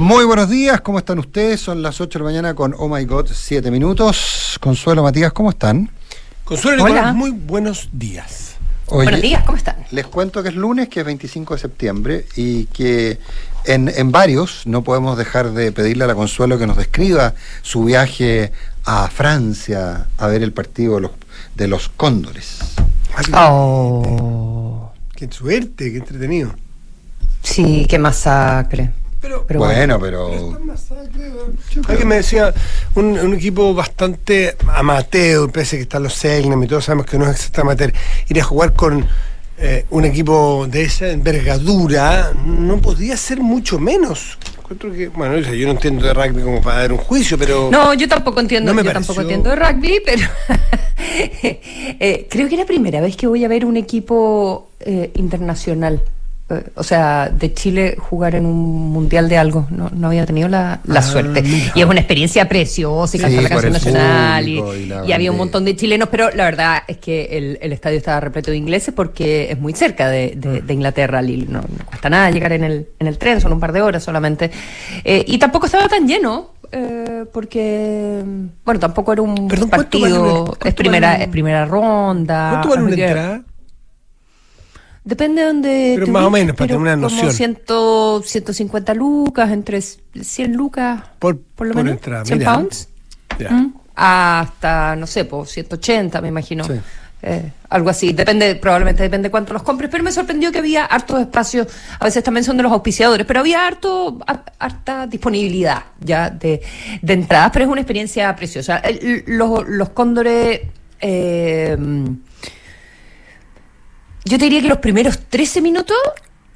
Muy buenos días, ¿cómo están ustedes? Son las 8 de la mañana con Oh My God, 7 minutos. Consuelo, Matías, ¿cómo están? Consuelo, Hola. Nicolás, muy buenos días. Oye, Buenos días, ¿cómo están? Les cuento que es lunes, que es 25 de septiembre, y que en, en varios no podemos dejar de pedirle a la Consuelo que nos describa su viaje a Francia a ver el partido de los, de los cóndores. Oh, Qué suerte, qué entretenido. sí, qué masacre. Pero, Pero bueno, pero pero... Alguien me decía, un, un equipo bastante amateur, pese a que están los Selnam y todos sabemos que no es exactamente amateur, ir a jugar con eh, un equipo de esa envergadura no podía ser mucho menos. Encuentro que, bueno, yo no entiendo de rugby como para dar un juicio, pero... No, yo tampoco entiendo, No me yo pareció- tampoco entiendo de rugby, pero eh, creo que es la primera vez que voy a ver un equipo eh, internacional. O sea, de Chile jugar en un mundial de algo. No, no había tenido la, la Ah, suerte. Y es una experiencia preciosa, y Sí, la canción nacional. Y, público y la y había un montón de chilenos, pero la verdad es que el, el estadio estaba repleto de ingleses porque es muy cerca de, de- de Inglaterra. Lille. No, no cuesta nada llegar en el, en el tren, son un par de horas solamente. Eh, y tampoco estaba tan lleno. eh, porque bueno tampoco era un Perdón, ¿cuánto vale partido una- es primera vale un- es primera ronda ¿Cuánto vale una entrada? Depende de donde. Pero más o menos, para tener una como noción. 100, 150 lucas, entre 100 lucas. Por- por lo por menos. entrada, 100 mira. pounds. ¿Mm? Hasta, no sé, pues 180, me imagino. Sí. Eh, algo así. Depende, probablemente depende cuánto los compres. Pero me sorprendió que había hartos espacios. A veces también son de los auspiciadores, pero había harto, har- harta disponibilidad ya de, de entradas. Pero es una experiencia preciosa. Los, los cóndores. eh, yo te diría que los primeros 13 minutos,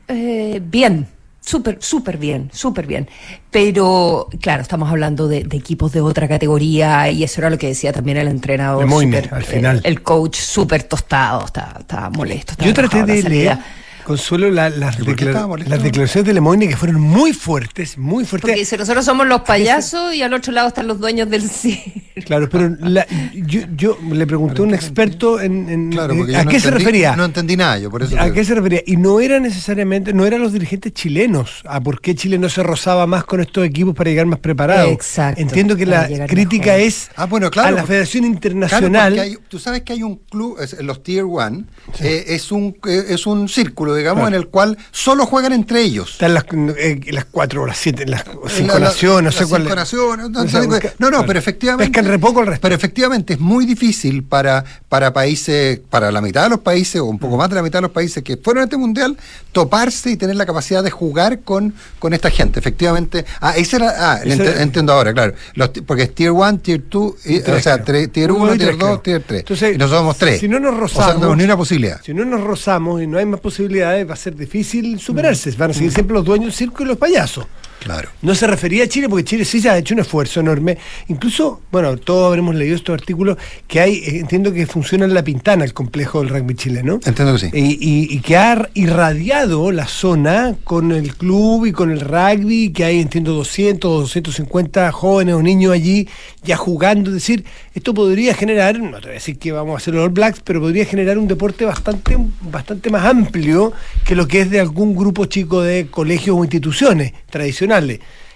eh, bien, súper, súper bien, súper bien. Pero, claro, estamos hablando de, de equipos de otra categoría y eso era lo que decía también el entrenador. Lemoyne, súper, al final. el coach súper tostado, estaba, molesto. estaba Yo traté de salida. Consuelo, la- las, ¿Y por qué declara- estaba molesto? las declaraciones de Lemoyne que fueron muy fuertes, muy fuertes. Porque dice, nosotros somos los payasos y al otro lado están los dueños del circo. Claro, pero la- yo, yo le pregunté a un experto en, en- Claro, porque a no qué se refería. No entendí nada, yo por eso... ¿A qué se refería? Y no era necesariamente, no eran los dirigentes chilenos, a por qué Chile no se rozaba más con estos equipos para llegar más preparado. Exacto, Entiendo que la crítica mejor. es Ah, bueno, claro, a la porque- Federación Claro, Internacional. porque hay- tú sabes que hay un club, es- los Tier 1, es, un, eh, es un círculo, digamos, Claro. en el cual solo juegan entre ellos. Están las, eh, las cuatro o las siete, las cinco La- la- naciones, no sé cuál. cinco naciones, no, no, no, no, claro. pero efectivamente. Pescan re poco el resto. Pero efectivamente es muy difícil para, para países, para la mitad de los países, o un Mm. poco más de la mitad de los países que fueron a este mundial, toparse y tener la capacidad de jugar con, con esta gente. Efectivamente. Ah, ese era. Ah, Ese ent- era- entiendo ahora, claro. Los porque es Tier 1, Tier 2, y- Tres, o sea, tre- Tier Uno 1, y Tier tres, 2, creo. Tier 3. Entonces, y nosotros somos tres. si no nos O sea, rozamos- no tenemos ni una posibilidad. Si no nos rozamos y no hay más va a ser difícil superarse. Van a seguir siempre los dueños del circo y los payasos. Claro. No se refería a Chile porque Chile sí se ha hecho un esfuerzo enorme. Incluso, bueno, todos habremos leído estos artículos que hay, eh, entiendo que funciona en La Pintana, el complejo del rugby chileno. Entiendo que sí. Y, y- y que ha irradiado la zona con el club y con el rugby, que hay, entiendo, 200 o 250 jóvenes o niños allí ya jugando. Es decir, esto podría generar, no te voy a decir que vamos a hacer los All Blacks, pero podría generar un deporte bastante, bastante más amplio que lo que es de algún grupo chico de colegios o instituciones tradicionales.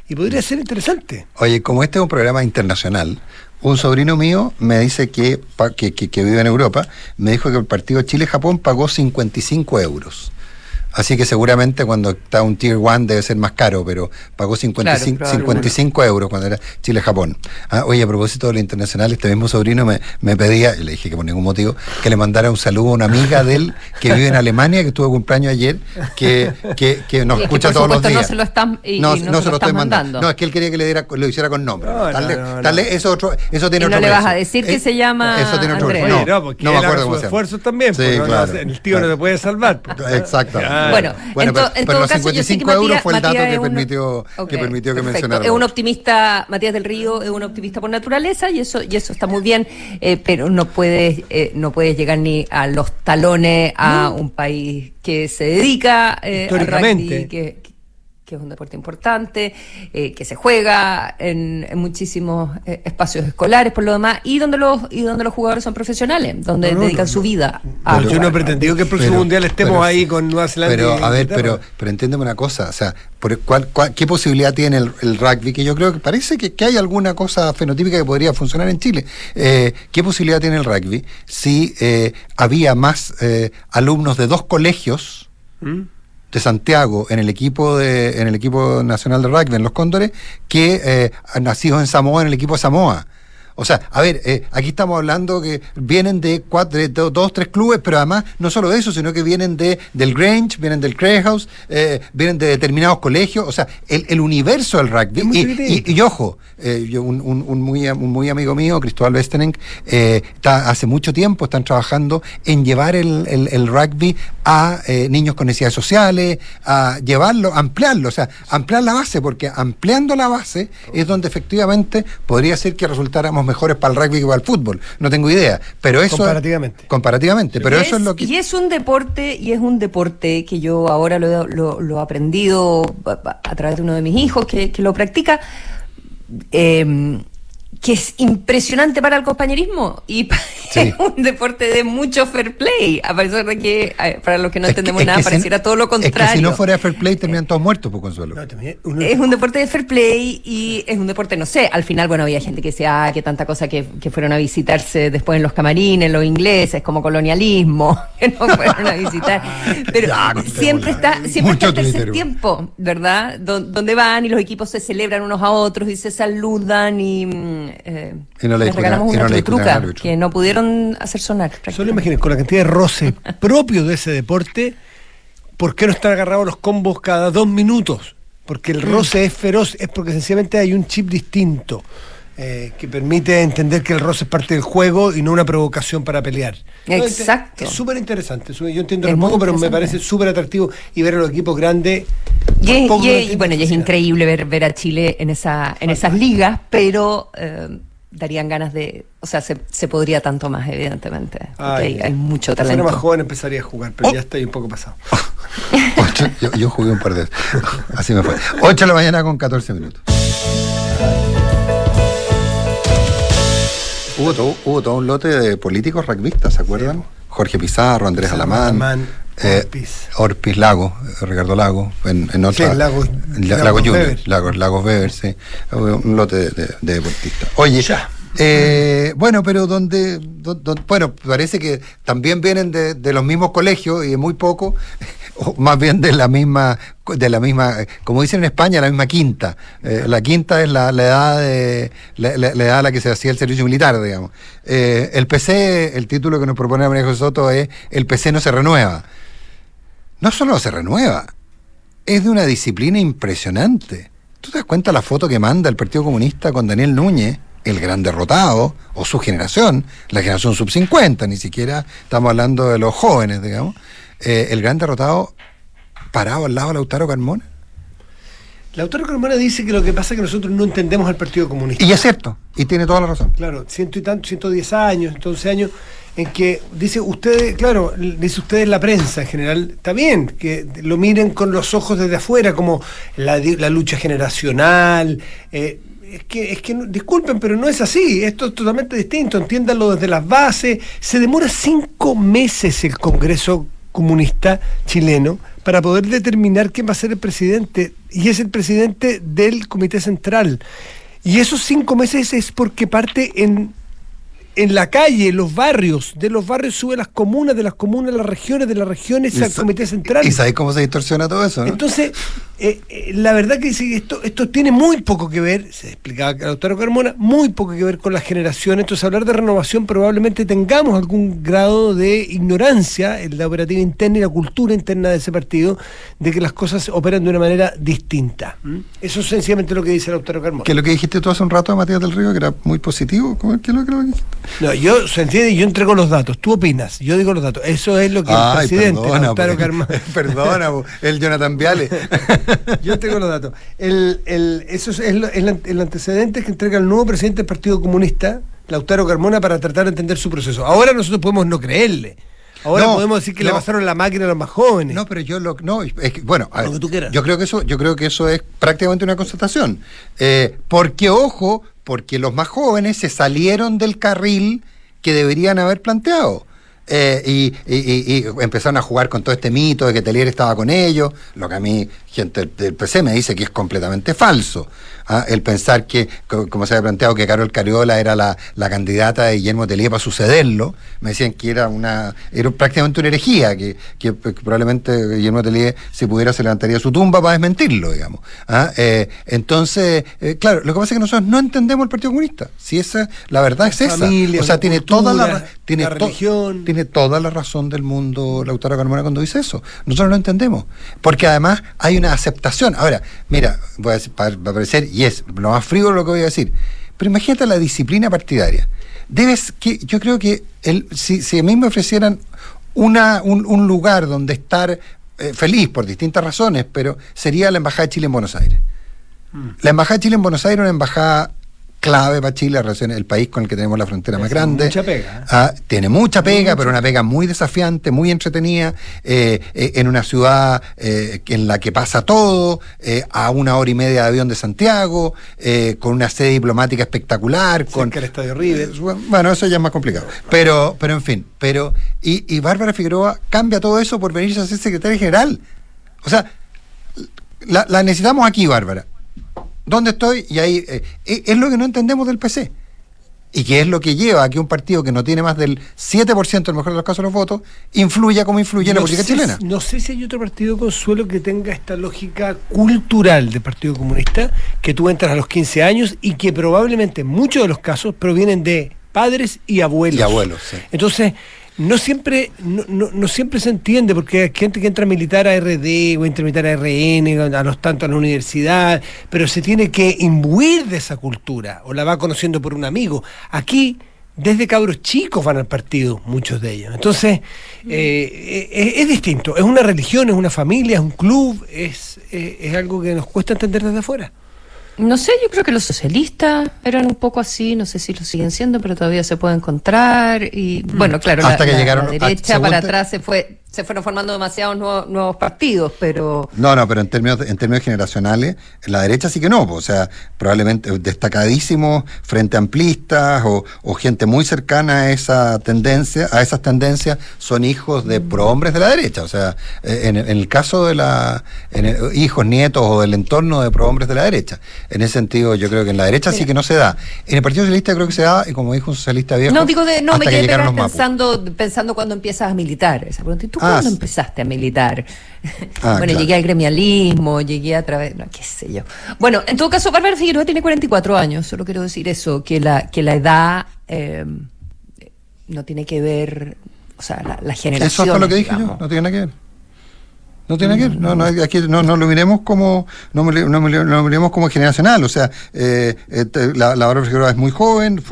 Y podría ser interesante. Oye, como este es un programa internacional, un sobrino mío me dice que, que, que- que vive en Europa, me dijo que el partido Chile-Japón pagó 55 euros. Así que seguramente cuando está un Tier 1 debe ser más caro, pero pagó 55, Claro, 55 euros cuando era Chile-Japón. Ah, oye, a propósito de lo internacional, este mismo sobrino me, me pedía, y le dije que por ningún motivo, que le mandara un saludo a una amiga de él que vive en Alemania, que tuvo cumpleaños ayer, que, que, que nos Y es que, escucha por todos los días. no se lo están- y- y no, no no se se lo lo estoy están mandando. mandando. No, es que él quería que le diera, lo hiciera con nombre. No, Tal no, no, tal no. eso, otro, eso tiene Y no otro le vas a decir que Eh, se llama Eso tiene otro Andrés. No, no, porque no me acuerdo cómo se llama. esfuerzos también. Sí, no, claro. no, el tío no te puede salvar. pues. Bueno, Bueno, en, to- pero- en pero todo los caso, yo sé que 55 euros Matías, fue el dato Matías que es un- permitió- que permitió que perfecto. mencionara Es un optimista, Matías del Río es un optimista por naturaleza y eso y eso está muy bien, eh, pero no puedes eh, no puedes llegar ni a los talones a un país que se dedica eh, rugby, que, que es un deporte importante, eh, que se juega en, en muchísimos eh, espacios escolares por lo demás, y donde los, y donde los jugadores son profesionales, donde No, no, dedican no, su no. vida a Pero yo no he pretendido que el próximo Pero- mundial estemos pero- ahí con Nueva Zelanda. Pero, y a ver, pero, pero entiéndeme una cosa, o sea, por cuál- cuál- ¿qué posibilidad tiene el, el rugby? Que yo creo que parece que, que hay alguna cosa fenotípica que podría funcionar en Chile. Eh, ¿Qué posibilidad tiene el rugby si eh, había más eh, alumnos de dos colegios ¿Mm? De Santiago en el equipo de, en el equipo nacional de rugby, en los Cóndores, que eh, nacidos en Samoa en el equipo de Samoa? O sea, a ver, eh, aquí estamos hablando que vienen de, cuatro, de do- dos, tres clubes, pero además no solo eso, sino que vienen de del Grange, vienen del Cray House, eh, vienen de determinados colegios, o sea, el, el universo del rugby. Y, chiquitito. y- y ojo, eh, yo, un, un- un muy, un muy amigo mío, Cristóbal Westeneng, eh, está, hace mucho tiempo están trabajando en llevar el, el- el rugby a eh, niños con necesidades sociales, a llevarlo, ampliarlo, o sea, ampliar la base, porque ampliando la base es donde efectivamente podría ser que resultáramos mejores para el rugby que para el fútbol. No tengo idea, pero eso... Comparativamente. Comparativamente, pero Y eso es lo que... Y es un deporte, y es un deporte que yo ahora lo, lo- lo he aprendido a, a través de uno de mis hijos que, que lo practica, eh, que es impresionante para el compañerismo y Sí. es un deporte de mucho fair play, a pesar de que, para los que no es entendemos es nada, si- pareciera todo lo Es contrario. que si no fuera fair play, terminan todos muertos, por consuelo. No, también uno- Es un deporte de fair play y es un deporte, no sé, al final, bueno, había gente que decía, ah, que tanta cosa que, que fueron a visitarse después en los camarines, los ingleses, como colonialismo, que no fueron a visitar. Pero Ya, siempre está, siempre Mucho está el tercer tiempo, ¿verdad? Don- donde van y los equipos se celebran unos a otros y se saludan y, mm, eh, Y no le les discutan- regalamos y no una le discutan al truca árbitro. que no pudieron hacer sonar. Solo imaginen, con la cantidad de roce propio de ese deporte, ¿por qué no están agarrados los combos cada dos minutos? Porque el roce es feroz, es porque sencillamente hay un chip distinto eh, que permite entender que el roce es parte del juego y no una provocación para pelear. Entonces, Exacto. Es súper interesante. Yo entiendo muy poco, pero me parece súper atractivo y ver a los equipos grandes. Y, es- y lo y bueno, y es increíble ver, ver a Chile en esa en esas ligas, pero eh, darían ganas de, o sea, se, se podría tanto más, evidentemente. Ay, hay, hay mucho talento. era más joven empezaría a jugar, pero Oh. ya estoy un poco pasado. Ocho- yo, yo jugué un par de veces. Así me fue. 8 de la mañana con 14 minutos. Hubo todo, hubo todo un lote de políticos rugbyistas, ¿se acuerdan? Jorge Pizarro, Andrés Alamán, Alamán, eh, Orpiz. Orpiz Lago, Ricardo Lago, en, en otra. Sí, Lagos- en La- Lagos Lago Junior, Weber. Lagos, Lagos Weber, sí. Hubo Un lote de, de- de deportistas. Oye, Ya. eh, bueno, pero donde, don- don- bueno, parece que también vienen de, de los mismos colegios y muy poco, o más bien de la misma, de la misma, como dicen en España, la misma quinta. Eh, la quinta es la, la edad de, la edad a la que se hacía el servicio militar, digamos. Eh, el PC, el título que nos propone María José Soto es El PC no se renueva. No solo se renueva, es de una disciplina impresionante. ¿Tú te das cuenta la foto que manda el Partido Comunista con Daniel Núñez, el gran derrotado, o su generación, la generación sub-50, ni siquiera estamos hablando de los jóvenes, digamos, eh, el gran derrotado parado al lado de Lautaro Carmona? Lautaro Carmona dice que lo que pasa es que nosotros no entendemos al Partido Comunista. Y es cierto, y tiene toda la razón. Claro, ciento y tanto, 110 años, 111 años, en que dice ustedes, claro, dice ustedes la prensa en general, está bien, que lo miren con los ojos desde afuera, como la, lucha generacional. eh, es que, es que, disculpen, pero no es así, esto es totalmente distinto, entiéndanlo desde las bases. Se demora cinco meses el Congreso Comunista chileno para poder determinar quién va a ser el presidente, y es el presidente del Comité Central. Y esos cinco meses es porque parte en, en la calle, en los barrios, de los barrios sube las comunas, de las comunas a las regiones, de las regiones al Comité Central. ¿Y sabéis cómo se distorsiona todo eso? no? Entonces, eh, eh, la verdad que sí, esto, esto tiene muy poco que ver, se explicaba Lautaro Carmona, muy poco que ver con las generaciones. Entonces, hablar de renovación probablemente tengamos algún grado de ignorancia en la operativa interna y la cultura interna de ese partido, de que las cosas operan de una manera distinta. ¿Mm? Eso es sencillamente lo que dice Lautaro Carmona. que lo que dijiste tú hace un rato, Matías del Río, que era muy positivo. ¿Cómo es que lo que dijiste? No, yo se entiende, yo entrego los datos. Tú opinas, yo digo los datos. Eso es lo que el Ay, presidente perdona, Lautaro po. Carmona. perdona, po, el Jonathan Viale. Yo tengo los datos. El, el- eso es el, el- el antecedente que entrega el nuevo presidente del Partido Comunista, Lautaro Carmona, para tratar de entender su proceso. Ahora nosotros podemos no creerle. Ahora No, podemos decir que le pasaron la máquina a los más jóvenes. No, pero yo lo no, es que, bueno, a Lo ver, que tú quieras. yo creo que eso, yo creo que eso es prácticamente una constatación. Eh, porque ojo, porque los más jóvenes se salieron del carril que deberían haber planteado. Eh, y, y- y- y empezaron a jugar con todo este mito de que Telier estaba con ellos, lo que a mí gente del- PC me dice que es completamente falso. ¿ah? El pensar que, co- como se había planteado, que Carol Cariola era la, la candidata de Guillermo Telier para sucederlo, me decían que era una era prácticamente una herejía, que, que p- que probablemente Guillermo Telier, si pudiera, se levantaría su tumba para desmentirlo, digamos. ¿ah? Eh, entonces, eh, claro, lo que pasa es que nosotros no entendemos el Partido Comunista. Si esa, la verdad es esa. o sea, tiene cultura, toda la, tiene la religión. tiene toda la razón del mundo Lautaro Carmona cuando dice eso. Nosotros no entendemos. Porque además hay una aceptación. Ahora, mira, voy a decir, para, va a parecer, y es lo más frío lo que voy a decir. Pero imagínate la disciplina partidaria. Debes que, yo creo que el, si, si a mí me ofrecieran una, un, un lugar donde estar eh, feliz por distintas razones, pero sería la Embajada de Chile en Buenos Aires. La Embajada de Chile en Buenos Aires es una embajada clave para Chile, el país con el que tenemos la frontera más grande. mucha pega. Ah, tiene mucha pega, pero una pega muy desafiante, muy entretenida, eh, eh, en una ciudad eh, en la que pasa todo, a una hora y media de avión de Santiago, con una sede diplomática espectacular, con Cerca del Estadio River. Bueno, eso ya es más complicado. Pero, pero en fin, pero y, y Bárbara Figueroa cambia todo eso por venirse a ser secretaria general. O sea, la, la necesitamos aquí, Bárbara. ¿Dónde estoy? Y ahí eh, eh, es lo que no entendemos del PC. Y que es lo que lleva a que un partido que no tiene más del 7% en el mejor de los casos de los votos, influya como influye en la política sé chilena. No sé si hay otro partido consuelo que tenga esta lógica cultural del Partido Comunista, que tú entras a los 15 años y que probablemente en muchos de los casos provienen de padres y abuelos. Y abuelos, sí. Entonces, no siempre, no, no- no siempre se entiende, porque hay gente que entra a militar a RD o entra a militar a RN, a los tantos a la universidad, pero se tiene que imbuir de esa cultura, o la va conociendo por un amigo. Aquí, desde cabros chicos van al partido, muchos de ellos. Entonces, eh, eh, es, distinto, es una religión, es una familia, es un club, es, eh, es algo que nos cuesta entender desde afuera. No sé, yo creo que los socialistas eran un poco así, no sé si lo siguen siendo, pero todavía se puede encontrar. Y bueno, claro, Hasta la, que la- llegaron la derecha para atrás se fue se fueron formando demasiados nuevos, nuevos partidos, pero No, no, pero en términos, en términos generacionales, en la derecha sí que no, o sea, probablemente destacadísimos frente amplistas o, o gente muy cercana a esa tendencia, a esas tendencias, son hijos de prohombres de la derecha. O sea, eh, en, en el caso de la en el- hijos, nietos o del entorno de prohombres de la derecha. En ese sentido, yo creo que en la derecha sí que no se da. En el Partido Socialista creo que se da, y como dijo un socialista viejo, no digo de no me que quedé pensando pensando cuando empiezas a militar. Esa pregunta, ¿y tú Ah, cuándo sí. empezaste a militar? Ah, bueno, claro. llegué al gremialismo, llegué a través, no, qué sé yo. Bueno, en todo caso, Bárbara Figueroa tiene 44 años, solo quiero decir eso, que la que la edad eh, no tiene que ver, o sea, la, la generación. Eso fue lo que dije yo, no tiene nada que ver. No tiene que ver, no, no, aquí no, no lo miremos como, no, no, lo miremos como generacional, o sea, eh, eh, la, la es muy joven,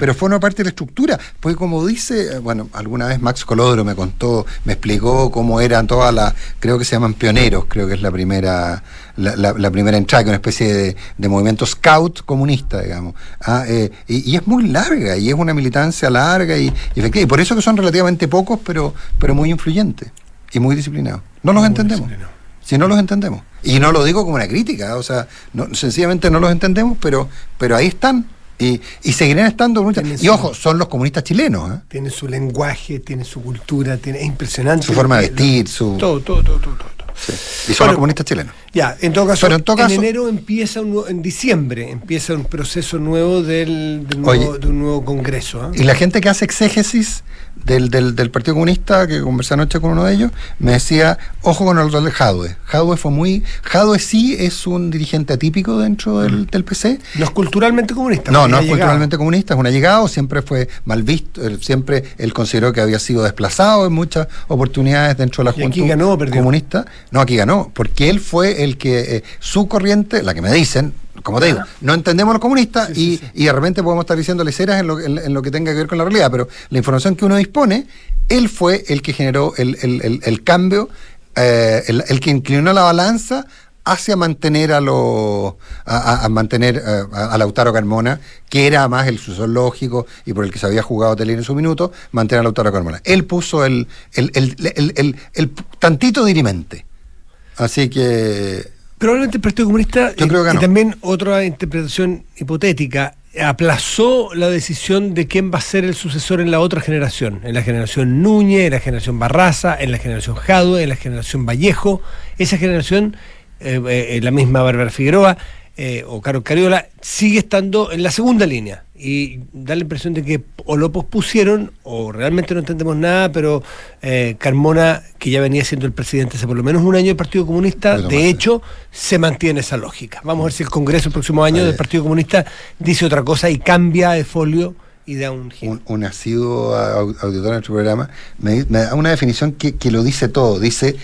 pero forma parte de la estructura, porque como dice, eh, bueno, alguna vez Max Colodro me contó, me explicó cómo eran todas las, creo que se llaman pioneros, creo que es la primera, la, primera entrada, que una especie de, movimiento scout comunista, digamos, Ah, eh, y, y es muy larga, y es una militancia larga, y, y efectiva, y por eso que son relativamente pocos, pero, pero muy influyentes y muy disciplinados. No los Muy entendemos. Si no los entendemos. Y no lo digo como una crítica, o sea, no- sencillamente no los entendemos, pero, pero ahí están. Y, y seguirán estando. muchas- Tienen Y ojo, son los comunistas chilenos, ¿eh? Tiene su lenguaje, tiene su cultura, tiene, es impresionante. su forma de vestir, su. Todo, todo, todo, todo. todo. Sí. Y son Bueno, los comunistas chilenos. Ya, en todo caso, en todo caso- enero empieza un en diciembre empieza un proceso nuevo del, del nuevo, Oye. de un nuevo congreso. ¿ah? Y la gente que hace exégesis del, del, del Partido Comunista, que conversé anoche con uno de ellos, me decía, ojo con el rol de Jadwe. Jadwe fue muy... Jadwe sí es un dirigente atípico dentro del, del PC. No es culturalmente comunista. No, no es llegado. culturalmente comunista, es un allegado, siempre fue mal visto, siempre él consideró que había sido desplazado en muchas oportunidades dentro de la ¿Y aquí juventud ganó o perdió? comunista. No, aquí ganó, porque él fue el que, eh, su corriente, la que me dicen, como te digo, no entendemos los comunistas Sí, y, sí. y de repente podemos estar diciendo leceras en lo, en, en lo que tenga que ver con la realidad, pero la información que uno dispone, él fue el que generó el, el- el- el cambio, eh, el, que inclinó la balanza hacia mantener a los a, mantener eh, a, Lautaro Carmona, que era más el sucesor lógico y por el que se había jugado Telín en su minuto, mantener a Lautaro Carmona. Él puso el, el, el, el tantito dirimente. Así que probablemente el Partido Comunista Yo creo que y también otra interpretación hipotética aplazó la decisión de quién va a ser el sucesor en la otra generación, en la generación Núñez, en la generación Barraza, en la generación Jadue, en la generación Vallejo, esa generación, eh, eh, la misma Bárbara Figueroa eh, o Carlos Cariola, sigue estando en la segunda línea y da la impresión de que o lo pospusieron o realmente no entendemos nada, pero eh, Carmona, que ya venía siendo el presidente hace por lo menos un año del Partido Comunista, de hecho, se mantiene esa lógica. Vamos a ver si el Congreso el próximo año del Partido Comunista dice otra cosa y cambia de folio y da un Un, un asiduo auditor en nuestro programa me, da una definición que, que lo dice todo. Dice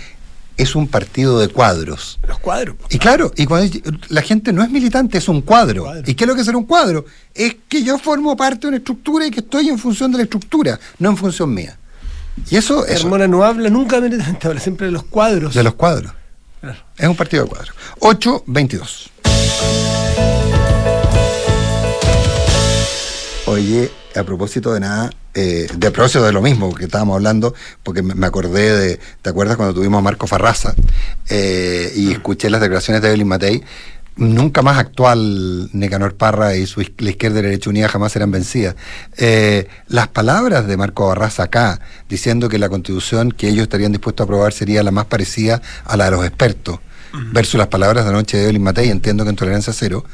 es un partido de cuadros. Los cuadros. Y claro, y cuando la gente no es militante, es un cuadro. ¿Y qué es lo que es ser un cuadro? Es que yo formo parte de una estructura y que estoy en función de la estructura, no en función mía. Y eso es. Hermona no habla nunca de militante, habla siempre de los cuadros. De los cuadros. Es un partido de cuadros. 8-22. Oye, a propósito de nada, eh, de propósito de lo mismo que estábamos hablando, porque me acordé de, ¿te acuerdas cuando tuvimos a Marco Farraza? Eh, y escuché las declaraciones de Evelyn Matei. Nunca más actual Necanor Parra y su la izquierda y la derecha unida jamás serán vencidas. Eh, las palabras de Marco Barraza acá, diciendo que la constitución que ellos estarían dispuestos a aprobar sería la más parecida a la de los expertos, versus las palabras de anoche de Evelyn Matei, entiendo que en tolerancia cero,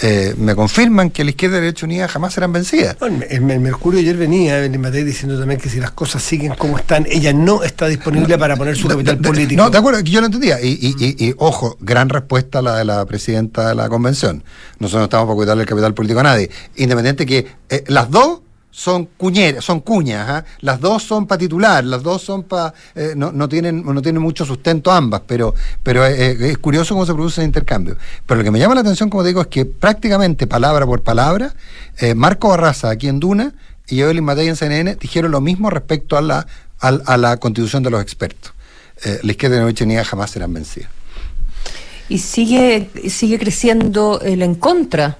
eh, me confirman que la izquierda y la derecha unida jamás serán vencidas. el, Mercurio ayer venía, Evelyn Matei, diciendo también que si las cosas siguen como están, ella no está disponible para poner su capital político. No, de acuerdo, yo lo entendía. Y, y, ojo, gran respuesta la de la presidenta de la convención. Nosotros no estamos para quitarle el capital político a nadie. Independiente que eh, las dos son cuñeras, son cuñas, ¿ah? las dos son para titular, las dos son para eh, no, no, tienen no tienen mucho sustento ambas, pero pero es curioso cómo se produce el intercambio. Pero lo que me llama la atención, como digo, es que prácticamente palabra por palabra, eh, Marco Barraza aquí en Duna y Evelyn Matei en CNN dijeron lo mismo respecto a la a, la constitución de los expertos. Eh, la izquierda de la jamás serán vencidas. Y sigue sigue creciendo el en contra,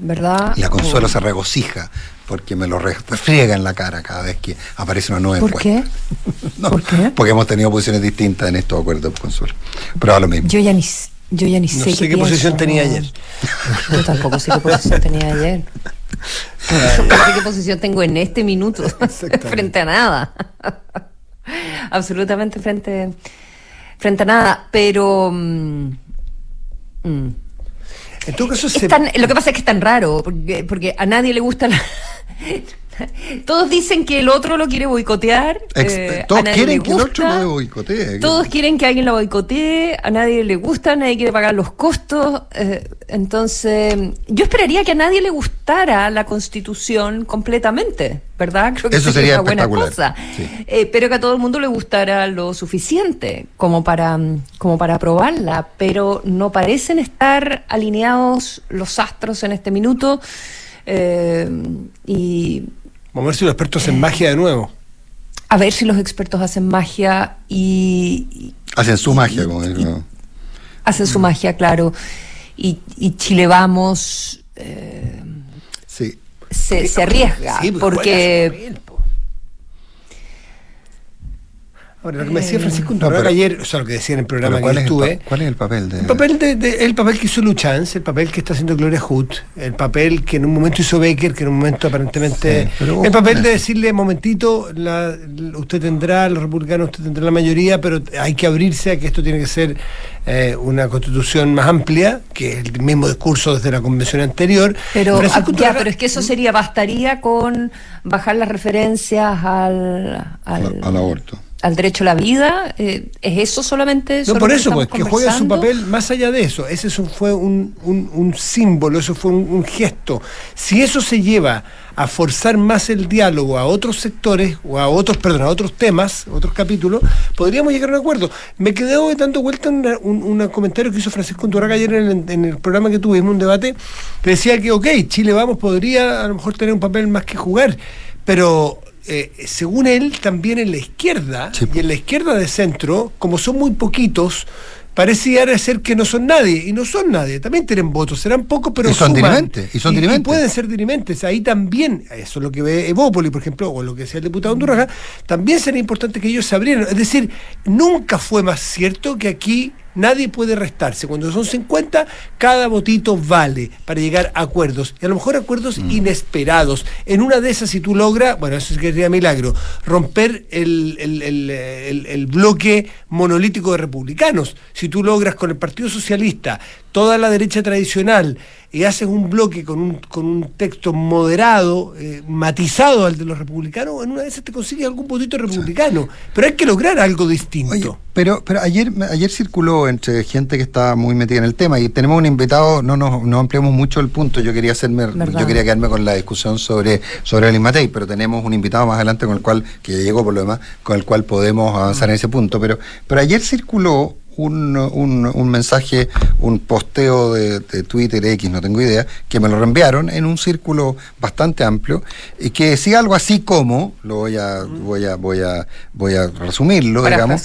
¿verdad? La Consuelo se regocija porque me lo refriega en la cara cada vez que aparece una nueva ¿Por Qué? ¿Por qué? Porque hemos tenido posiciones distintas en estos acuerdos consuelo. Pero a lo mismo. Yo ya ni, yo ya ni no sé, qué, posición tenía ayer. Yo tampoco sé qué posición tenía ayer. No sé qué posición tengo en este minuto. frente a nada. Absolutamente frente, frente a nada. Pero. Mm, mm. En todo caso, lo que pasa es que es tan raro, porque, porque a nadie le gusta la, Todos dicen que el otro lo quiere boicotear. Eh, todos quieren que el otro lo boicotee. Todos quieren que alguien lo boicotee. A nadie le gusta, nadie quiere pagar los costos. Eh, entonces, yo esperaría que a nadie le gustara la constitución completamente, ¿verdad? Creo que Eso sería, una buena cosa. Eh, pero que a todo el mundo le gustara lo suficiente como para, como para aprobarla. Pero no parecen estar alineados los astros en este minuto. Y Vamos a ver si los expertos hacen magia de nuevo. A ver si los expertos hacen magia y... hacen su magia, como digo. Hacen su magia, claro. Y, Chile Vamos... Eh, sí. Se, se arriesga, pues, porque Ahora, lo que me decía Francisco ayer, o sea, lo que decía en el programa que estuve. ¿Cuál es el papel de.? El papel, de, el papel que hizo Luchans, el papel que está haciendo Gloria Hood, el papel que en un momento hizo Baker, que en un momento aparentemente. el papel de decirle, momentito, la, usted tendrá, los republicanos, usted tendrá la mayoría, pero hay que abrirse a que esto tiene que ser eh, una constitución más amplia, que es el mismo discurso desde la convención anterior. Pero, pero es que eso sería, bastaría con bajar las referencias al, al aborto al derecho a la vida, eh, ¿es eso solamente? No, por eso, pues, que juegue su papel más allá de eso. Ese fue un, un, símbolo, eso fue un, gesto. Si eso se lleva a forzar más el diálogo a otros sectores, o a otros, perdón, a otros temas, otros capítulos, podríamos llegar a un acuerdo. Me quedé dando vuelta un, comentario que hizo Francisco Unduraga ayer en el, en el programa que tuvimos, un debate, que decía que, ok, Chile Vamos podría a lo mejor tener un papel más que jugar, pero eh, según él, también en la izquierda, y en la izquierda de centro, como son muy poquitos, pareciera ser que no son nadie, y no son nadie, también tienen votos, serán pocos, pero Y son suman. y son pueden ser dirimentes, ahí también, eso es lo que ve Evópoli, por ejemplo, o lo que decía el diputado Andurraga, también será importante que ellos se abrieran, es decir, nunca fue más cierto que aquí nadie puede restarse, cuando son 50, cada votito vale para llegar a acuerdos, y a lo mejor acuerdos Mm. inesperados, en una de esas si tú logras, bueno, eso sería milagro, romper el, el- el- el- el bloque monolítico de republicanos. Si tú logras con el Partido Socialista, toda la derecha tradicional, y haces un bloque con un, con un texto moderado, eh, matizado al de los republicanos, en una esas te consigues algún votito republicano. Pero hay que lograr algo distinto. Oye, pero, pero ayer, ayer circuló entre gente que está muy metida en el tema y tenemos un invitado, no nos no ampliamos mucho el punto, yo quería hacerme, ¿Verdad? yo quería quedarme con la discusión sobre, sobre el Matei, pero tenemos un invitado más adelante con el cual, que ya llegó por lo demás, con el cual podemos avanzar en ese punto. Pero, pero ayer circuló un, un, un mensaje, un posteo de, de Twitter X, no tengo idea, que me lo reenviaron en un círculo bastante amplio y que decía algo así como, lo voy a, voy a, voy a, voy a resumirlo, digamos,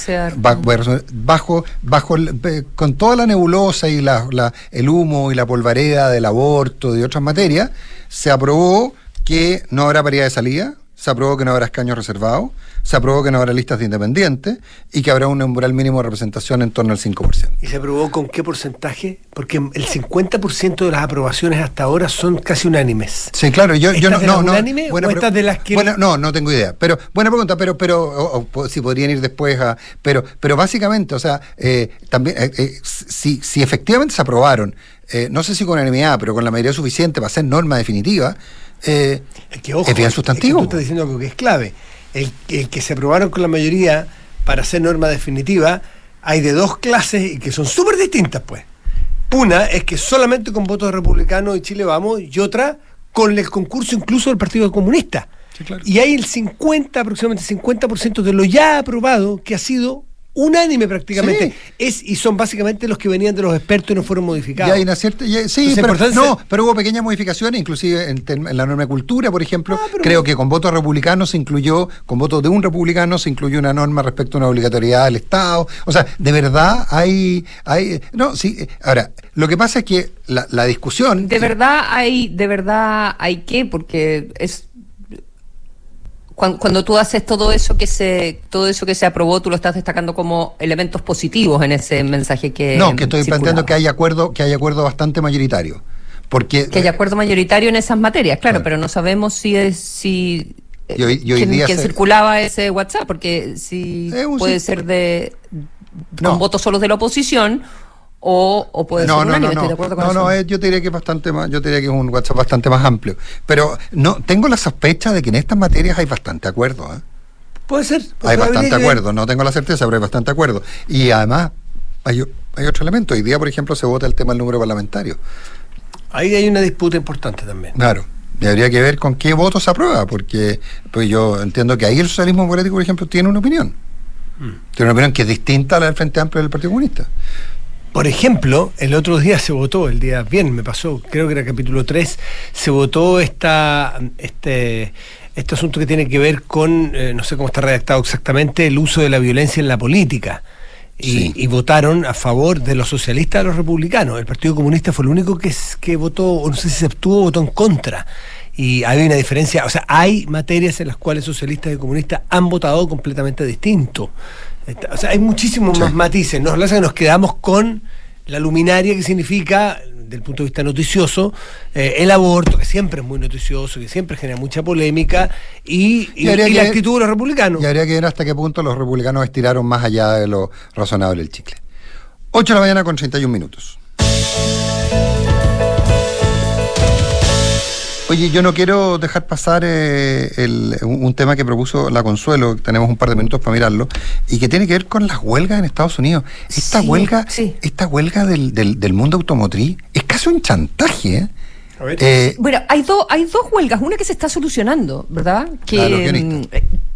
bajo, bajo el- con toda la nebulosa y la, la- el humo y la polvareda del aborto y de otras materias, se aprobó que no habrá paridad de salida, se aprobó que no habrá escaños reservados, se aprobó que no habrá listas de independientes y que habrá un umbral mínimo de representación en torno al 5%. ¿Y se aprobó con qué porcentaje? Porque el 50% de las aprobaciones hasta ahora son casi unánimes. Sí, claro, yo, yo no, ¿Estas de no, las no, unánime o estas de las que- Bueno, no, no tengo idea. Pero, buena pregunta, pero, pero, o- o po- si podrían ir después a, pero, pero básicamente, o sea, eh, también, eh, eh, si, si efectivamente se aprobaron, no sé si con unanimidad, pero con la mayoría suficiente para ser norma definitiva, eh, Es que, ojo, es que sustantivo. tú estás diciendo algo que es clave. El, el que se aprobaron con la mayoría para hacer norma definitiva, hay de dos clases y que son súper distintas, pues. Una es que solamente con votos republicanos y Chile vamos, y otra con el concurso incluso del Partido Comunista. Sí, claro. Y hay el 50, aproximadamente 50% de lo ya aprobado que ha sido unánime prácticamente. Sí. Es, y son básicamente los que venían de los expertos y no fueron modificados. Ya hay una cierta, ya- sí, Entonces, pero, no, pero hubo pequeñas modificaciones, inclusive en, en la norma de cultura, por ejemplo, Ah, pero creo que con votos republicanos se incluyó, con votos de un republicano se incluyó una norma respecto a una obligatoriedad del Estado. O sea, de verdad hay, hay, no, sí, eh, ahora, lo que pasa es que la, la discusión... De verdad hay, de verdad hay que, porque es cuando, cuando tú haces todo eso que se, todo eso que se aprobó, tú lo estás destacando como elementos positivos en ese mensaje que No, que estoy circulaba. planteando que hay acuerdo, que hay acuerdo bastante mayoritario. Porque que hay acuerdo mayoritario en esas materias, claro, Claro. pero no sabemos si es si Y hoy- y hoy quién, día quién se- circulaba ese WhatsApp, porque si puede ser de No. con votos solos de la oposición o, o puede no, ser no, unánime, no, estoy de acuerdo con no, eso. no, eh, yo te diría que es bastante más, yo te diría que es un WhatsApp bastante más amplio. Pero no, tengo la sospecha de que en estas materias hay bastante acuerdo, ¿eh? Puede ser. Hay bastante acuerdo, no tengo la certeza, pero hay bastante acuerdo. Y además, hay otro elemento. Hoy día, por ejemplo, se vota el tema del número parlamentario. Ahí hay una disputa importante también. Claro. Y habría que ver con qué votos se aprueba, porque pues yo entiendo que ahí el socialismo democrático, por ejemplo, tiene una opinión. Mm. Tiene una opinión que es distinta a la del Frente Amplio del Partido Comunista. Por ejemplo, el otro día se votó, el día bien me pasó, creo que era capítulo 3, se votó esta, este, este asunto que tiene que ver con, eh, no sé cómo está redactado exactamente, el uso de la violencia en la política. Y, Sí. y votaron a favor de los socialistas de los republicanos. El Partido Comunista fue el único que, es- que votó, o no sé si se abstuvo votó en contra. Y hay una diferencia, o sea, hay materias en las cuales socialistas y comunistas han votado completamente distinto. O sea, hay muchísimos Sí. más matices. Nos pasa que nos quedamos con la luminaria que significa, desde el punto de vista noticioso, eh, el aborto, que siempre es muy noticioso, que siempre genera mucha polémica, y, y- Y habría y que la actitud de los republicanos. Y habría que ver hasta qué punto los republicanos estiraron más allá de lo razonable el chicle. 8 de la mañana con 31 minutos. Oye, yo no quiero dejar pasar eh, el- un, tema que propuso la Consuelo, tenemos un par de minutos para mirarlo, y que tiene que ver con las huelgas en Estados Unidos. Esta Sí, huelga, sí. esta huelga del, del- del mundo automotriz es casi un chantaje. ¿eh? A ver. Eh, Bueno, hay, dos hay dos huelgas, una que se está solucionando, ¿verdad? Que,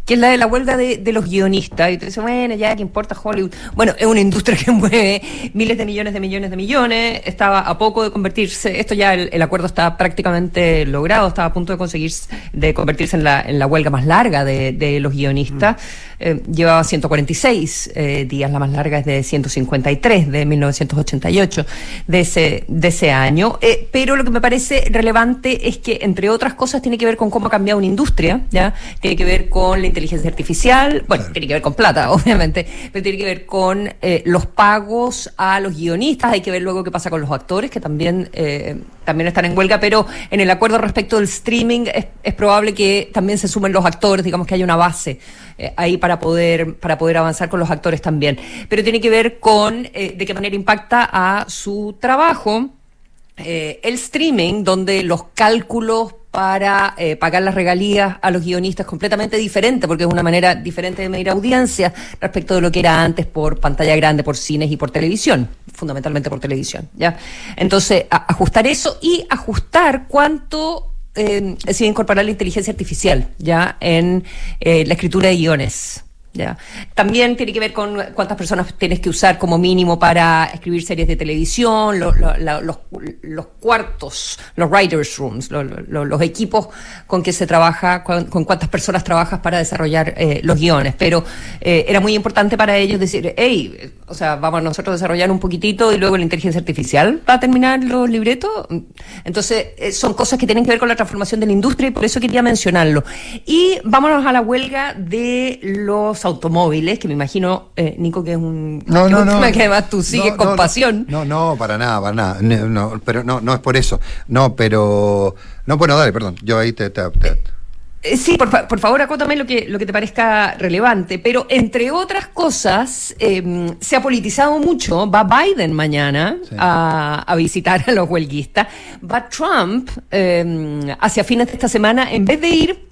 Mm, que es la de la huelga de, de los guionistas. Y tú dices, bueno, ya, ¿qué importa Hollywood? Bueno, es una industria que mueve miles de millones de millones de millones, estaba a poco de convertirse, esto ya el, el acuerdo está prácticamente logrado, estaba a punto de conseguir, de convertirse en la, en la huelga más larga de, de los guionistas. Eh, llevaba 146 eh, días, la más larga es de 153 de 1988 de ese, de ese año. Eh, pero lo que me parece relevante es que, entre otras cosas, tiene que ver con cómo ha cambiado una industria, ¿ya? Tiene que ver con la inteligencia artificial, bueno, tiene que ver con plata, obviamente, pero tiene que ver con los pagos a los guionistas, hay que ver luego qué pasa con los actores, que también, también están en huelga, pero en el acuerdo respecto del streaming es, es probable que también se sumen los actores, digamos que hay una base ahí para poder, para poder avanzar con los actores también. Pero tiene que ver con eh, de qué manera impacta a su trabajo. Eh, el streaming, donde los cálculos para pagar las regalías a los guionistas completamente diferente, porque es una manera diferente de medir audiencia respecto de lo que era antes por pantalla grande, por cines y por televisión, fundamentalmente por televisión. ¿ya? Entonces, ajustar eso y ajustar cuánto eh, decide incorporar la inteligencia artificial ya en eh, la escritura de guiones. ¿Ya? También tiene que ver con cuántas personas tienes que usar como mínimo para escribir series de televisión, los, los, cuartos, los writers' rooms, los, equipos con que se trabaja, con, cuántas personas trabajas para desarrollar eh, los guiones. Pero eh, era muy importante para ellos decir, hey, o sea, vamos nosotros a desarrollar un poquitito y luego la inteligencia artificial va a terminar los libretos. Entonces, eh, son cosas que tienen que ver con la transformación de la industria y por eso quería mencionarlo. Y vámonos a la huelga de los automóviles, que me imagino, eh, Nico, que es un, no, no, no, que además tú sigues con pasión. No, no, para nada, para nada. No, pero no, no es por eso. No, pero. No, bueno, dale, perdón. Yo ahí te. Eh, sí, por, por, favor, acótame lo que, lo que te parezca relevante, pero entre otras cosas, em, se ha politizado mucho. Va Biden mañana a, a, visitar a los huelguistas. Va Trump eh, hacia fines de esta semana, en vez de ir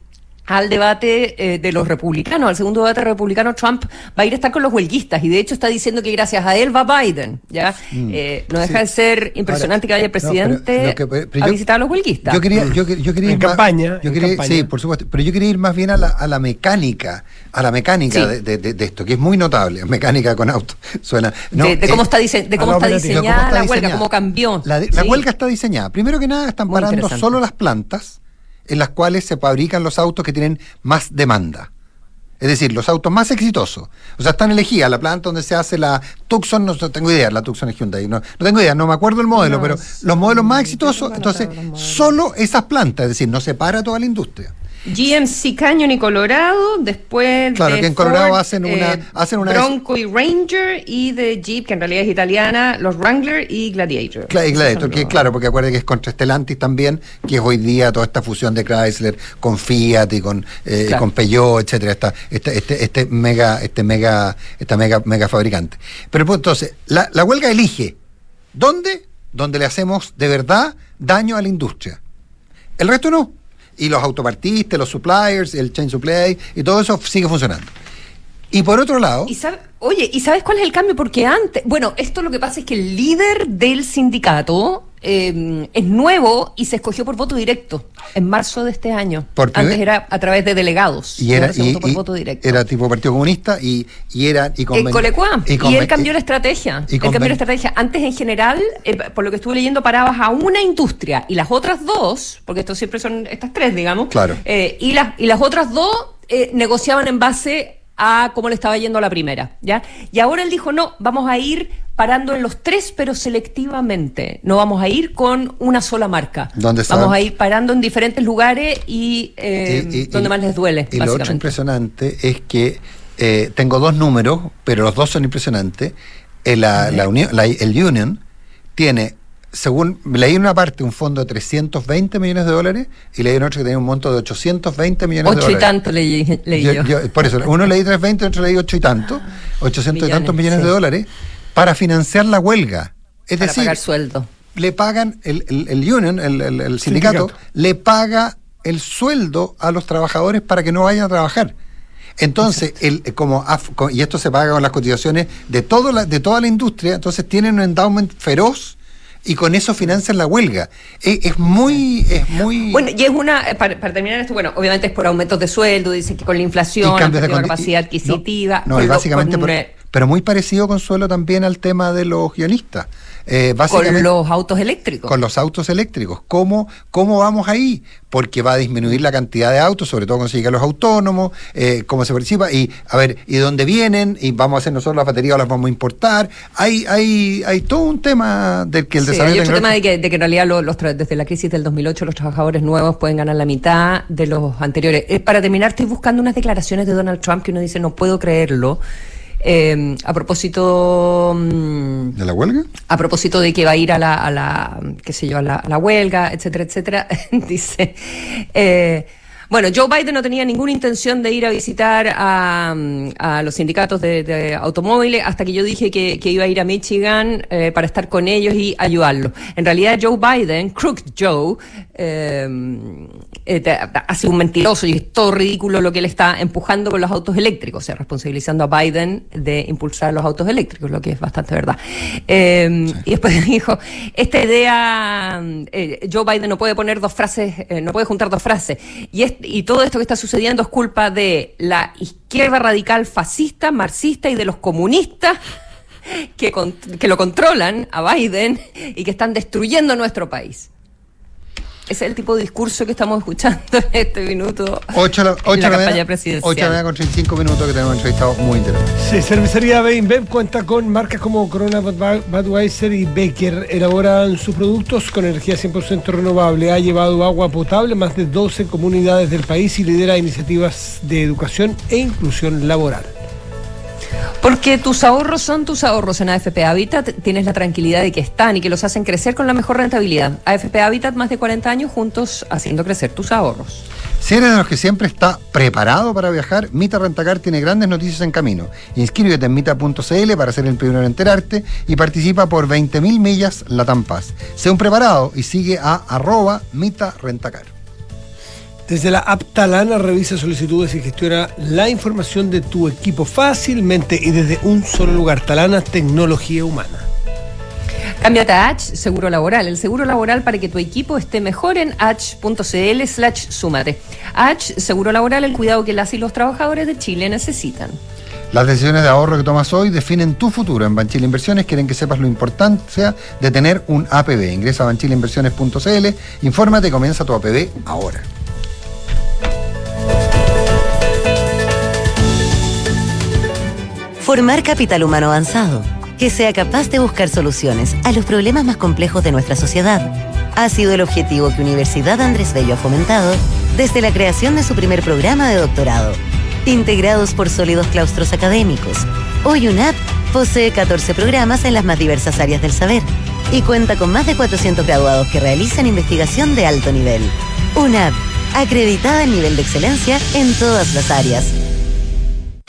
al debate eh, de los republicanos, al segundo debate republicano, Trump va a ir a estar con los huelguistas y de hecho está diciendo que gracias a él va Biden. ¿ya? Mm. Eh, no deja de ser impresionante que vaya el presidente a visitar a los huelguistas. Yo quería, yo, quería ir campaña, Sí, por supuesto, pero yo quería ir más bien a la, a la mecánica, a la mecánica de, esto, que es muy notable, mecánica con auto, suena. de, cómo está, de cómo está diseñada la huelga, cómo cambió. La, huelga está diseñada. Primero que nada, están parando solo las plantas en las cuales se fabrican los autos que tienen más demanda. Es decir, los autos más exitosos. O sea, están elegidas la planta donde se hace la Tucson, no tengo idea, la Tucson es Hyundai, no, no tengo idea, no me acuerdo el modelo, pero los modelos más exitosos, entonces, solo esas plantas, es decir, no se para toda la industria. GMC Canyon y Colorado, después claro, que en Colorado hacen una, eh, hacen una Bronco y Ranger y de Jeep, que en realidad es italiana, los Wrangler y Gladiator. Gladiator, que claro, porque acuérdate que es contra Stellantis también, que es hoy día toda esta fusión de Chrysler con Fiat y con, eh, con Peugeot, etcétera, esta, este, este, este mega, este mega, esta mega, mega fabricante. Pero pues, entonces, la, la huelga elige ¿dónde? Donde le hacemos de verdad daño a la industria. El resto no y los autopartistas, los suppliers, el chain supply y todo eso sigue funcionando. Y por otro lado... ¿Y oye, ¿y sabes cuál es el cambio? Porque antes, bueno, esto lo que pasa es que el líder del sindicato eh, es nuevo y se escogió por voto directo en marzo de este año. Antes era a través de delegados. Y era, era tipo Partido Comunista y, y era... Y, con, y, él cambió la estrategia. él cambió la estrategia. Antes en general, eh, por lo que estuve leyendo, parabas a una industria y las otras dos, porque estos siempre son estas tres, digamos. Claro. Eh, y, las, y las otras dos negociaban en base a cómo le estaba yendo a la primera, ¿ya? Y ahora él dijo, no, vamos a ir parando en los tres, pero selectivamente. No vamos a ir con una sola marca. ¿Dónde vamos a ir parando en diferentes lugares y, eh, donde más les duele. Y lo otro impresionante es que eh, tengo dos números, pero los dos son impresionantes. Eh, la, la, el Union tiene según leí en una parte un fondo de 320 millones de dólares y leí en otro que tenía un monto de 820 millones de dólares. Ocho y tanto leí, yo, Por eso, uno leí 320, otro leí ocho y tanto, 800 y tantos millones de dólares para financiar la huelga. Es para decir, pagar sueldo. le pagan, el, el, union, el, sindicato, le paga el sueldo a los trabajadores para que no vayan a trabajar. Entonces, el, como, y esto se paga con las cotizaciones de, todo la, de toda la industria, entonces tienen un endowment feroz y con eso financian la huelga. Es, muy, es muy. Bueno, y es una, para, terminar esto, bueno, obviamente es por aumentos de sueldo, dicen que con la inflación, la capacidad adquisitiva. No, básicamente por, pero muy parecido, Consuelo, también al tema de los guionistas. Eh, con los autos eléctricos. Con los autos eléctricos. ¿Cómo, ¿Cómo vamos ahí? Porque va a disminuir la cantidad de autos, sobre todo cuando se llega a los autónomos, eh, cómo se participa, y a ver, ¿y dónde vienen? ¿Y vamos a hacer nosotros las baterías o las vamos a importar? Hay, hay, hay todo un tema del que el desarrollo. Hay otro tema de que, de que en realidad los, desde la crisis del 2008 los trabajadores nuevos pueden ganar la mitad de los anteriores. Eh, para terminar, estoy buscando unas declaraciones de Donald Trump que uno dice, no puedo creerlo. Eh, a propósito mm, de la huelga a propósito de que va a ir a la, a la qué sé yo a la, a la huelga etcétera etcétera dice eh, bueno, Joe Biden no tenía ninguna intención de ir a visitar a, los sindicatos de, automóviles hasta que yo dije que, iba a ir a Michigan eh, para estar con ellos y ayudarlos. En realidad, Joe Biden, Crook Joe, eh, eh, hace un mentiroso y es todo ridículo lo que él está empujando con los autos eléctricos, o sea, responsabilizando a Biden de impulsar los autos eléctricos, lo que es bastante verdad. Y después dijo, esta idea, Joe Biden no puede poner dos frases, no puede juntar dos frases. Y y todo esto que está sucediendo es culpa de la izquierda radical fascista, marxista y de los comunistas que, que lo controlan a Biden y que están destruyendo nuestro país. Ese es el tipo de discurso que estamos escuchando en este minuto. 8 la, campaña presidencial. 8 con 35 minutos que tenemos entrevistado muy interesante. Sí, Cervecería Beinbev cuenta con marcas como Corona, Budweiser y Baker. Elaboran sus productos con energía 100% renovable. Ha llevado agua potable a más de 12 comunidades del país y lidera iniciativas de educación e inclusión laboral. Porque tus ahorros son tus ahorros en AFP Habitat, tienes la tranquilidad de que están y que los hacen crecer con la mejor rentabilidad. AFP Habitat, más de 40 años juntos haciendo crecer tus ahorros. Si eres de los que siempre está preparado para viajar, Mita Rentacar tiene grandes noticias en camino. Inscríbete en mita.cl para ser el primero en enterarte y participa por 20.000 millas la Paz. Sé un preparado y sigue a arroba Mita Rentacar. Desde la app Talana revisa solicitudes y gestiona la información de tu equipo fácilmente y desde un solo lugar. Talana, tecnología humana. Cámbiate a H, seguro laboral. El seguro laboral para que tu equipo esté mejor en h.cl slash súmate. H, seguro laboral, el cuidado que las y los trabajadores de Chile necesitan. Las decisiones de ahorro que tomas hoy definen tu futuro. En Banchile Inversiones quieren que sepas lo importante de tener un APB. Ingresa a banchileinversiones.cl, infórmate y comienza tu APB ahora. Formar capital humano avanzado, que sea capaz de buscar soluciones a los problemas más complejos de nuestra sociedad, ha sido el objetivo que Universidad Andrés Bello ha fomentado desde la creación de su primer programa de doctorado. Integrados por sólidos claustros académicos, hoy UNAP posee 14 programas en las más diversas áreas del saber y cuenta con más de 400 graduados que realizan investigación de alto nivel. UNAP, acreditada en nivel de excelencia en todas las áreas.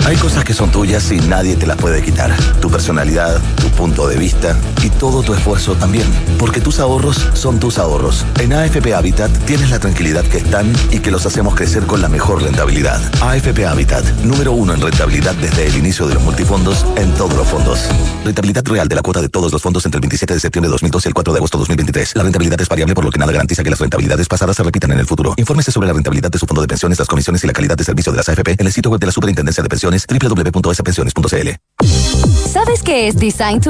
Hay cosas que son tuyas y nadie te las puede quitar. Tu personalidad, punto de vista y todo tu esfuerzo también. Porque tus ahorros son tus ahorros. En AFP Habitat tienes la tranquilidad que están y que los hacemos crecer con la mejor rentabilidad. AFP Habitat, número uno en rentabilidad desde el inicio de los multifondos en todos los fondos. Rentabilidad real de la cuota de todos los fondos entre el 27 de septiembre de 2012 y el 4 de agosto de 2023. La rentabilidad es variable por lo que nada garantiza que las rentabilidades pasadas se repitan en el futuro. Infórmese sobre la rentabilidad de su fondo de pensiones, las comisiones y la calidad de servicio de las AFP en el sitio web de la Superintendencia de Pensiones www.spensiones.cl. ¿Sabes qué es Design to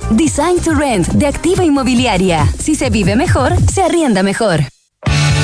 Design to Rent de Activa Inmobiliaria. Si se vive mejor, se arrienda mejor.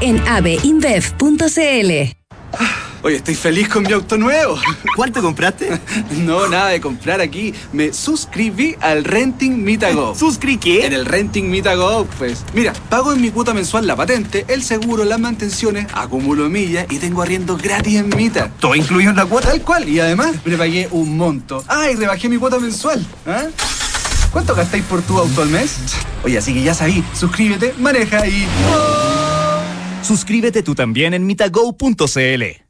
en aveinbev.cl. Oye, estoy feliz con mi auto nuevo. ¿Cuánto compraste? No, nada de comprar aquí. Me suscribí al Renting Mitago. ¿Suscri qué? En el Renting Mitago, pues. Mira, pago en mi cuota mensual la patente, el seguro, las mantenciones, acumulo millas y tengo arriendo gratis en Mita. ¿Todo incluido en la cuota? Tal cual. Y además, me pagué un monto. Ah, y rebajé mi cuota mensual. ¿Ah? ¿Cuánto gastáis por tu auto al mes? Oye, así que ya sabí, suscríbete, maneja y... Suscríbete tú también en mitago.cl.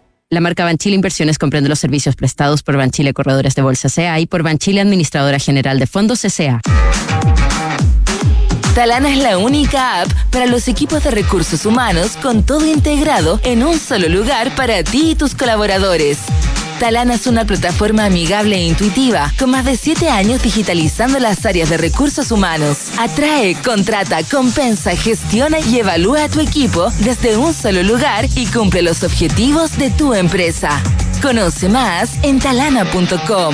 La marca Banchile Inversiones comprende los servicios prestados por Banchile Corredores de Bolsa CA y por Banchile Administradora General de Fondos CA. Talana es la única app para los equipos de recursos humanos con todo integrado en un solo lugar para ti y tus colaboradores. Talana es una plataforma amigable e intuitiva, con más de 7 años digitalizando las áreas de recursos humanos. Atrae, contrata, compensa, gestiona y evalúa a tu equipo desde un solo lugar y cumple los objetivos de tu empresa. Conoce más en talana.com.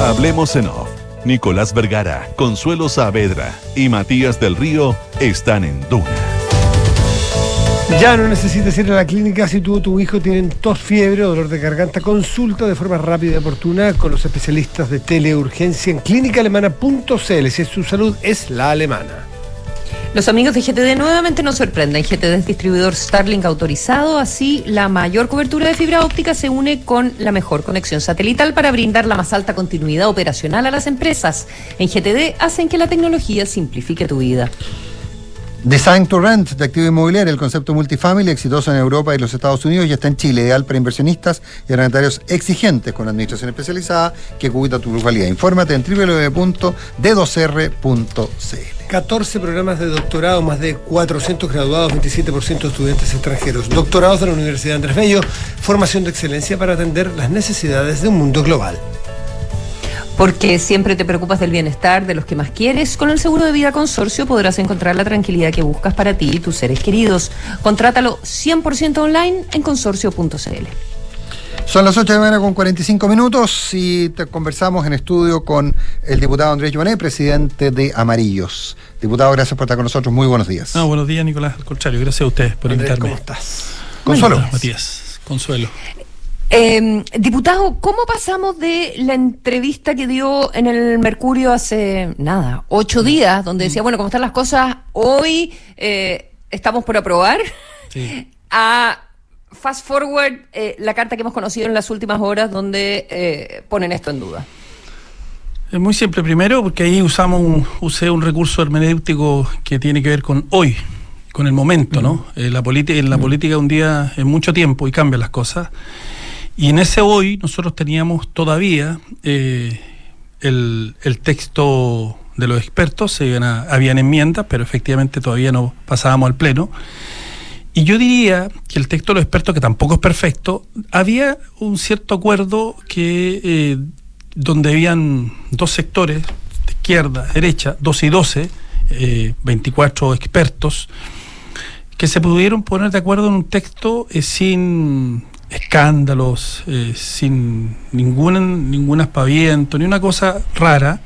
Hablemos en off. Nicolás Vergara, Consuelo Saavedra y Matías del Río están en Duna. Ya no necesitas ir a la clínica si tú o tu hijo tienen tos, fiebre o dolor de garganta. Consulta de forma rápida y oportuna con los especialistas de teleurgencia en clínicaalemana.cl si su salud es la alemana. Los amigos de GTD nuevamente nos sorprenden. GTD es distribuidor Starlink autorizado, así la mayor cobertura de fibra óptica se une con la mejor conexión satelital para brindar la más alta continuidad operacional a las empresas. En GTD hacen que la tecnología simplifique tu vida. Design to Rent de activo inmobiliario, el concepto multifamily exitoso en Europa y los Estados Unidos y está en Chile, ideal para inversionistas y arrendatarios exigentes con administración especializada que cubita tu localidad. Infórmate en www.d2r.cl. 14 programas de doctorado, más de 400 graduados, 27% estudiantes extranjeros. Doctorados de la Universidad Andrés Bello, formación de excelencia para atender las necesidades de un mundo global. Porque siempre te preocupas del bienestar de los que más quieres. Con el seguro de vida consorcio podrás encontrar la tranquilidad que buscas para ti y tus seres queridos. Contrátalo 100% online en consorcio.cl. Son las 8 de la mañana con 45 minutos y te conversamos en estudio con el diputado Andrés Joané, presidente de Amarillos. Diputado, gracias por estar con nosotros. Muy buenos días. No, buenos días, Nicolás. Al contrario, gracias a ustedes por Andrés, invitarme. ¿Cómo estás? Consuelo. Bueno, Matías, Consuelo. Eh, diputado, ¿cómo pasamos de la entrevista que dio en el Mercurio hace nada, ocho días, donde decía, bueno, cómo están las cosas hoy, eh, estamos por aprobar, Sí. a fast forward eh, la carta que hemos conocido en las últimas horas donde eh, ponen esto en duda? Es muy simple. Primero, porque ahí usamos un, usé un recurso hermenéutico que tiene que ver con hoy, con el momento, ¿no? Eh, la política, en la política un día es mucho tiempo y cambian las cosas. Y en ese hoy nosotros teníamos todavía eh, el, el texto de los expertos, se habían enmiendas, pero efectivamente todavía no pasábamos al pleno. Y yo diría que el texto de los expertos, que tampoco es perfecto, había un cierto acuerdo que eh, donde habían dos sectores, izquierda, derecha, 12 y 12, eh, 24 expertos, que se pudieron poner de acuerdo en un texto eh, sin escándalos, eh, sin ningún, ningún aspaviento, ni una cosa rara,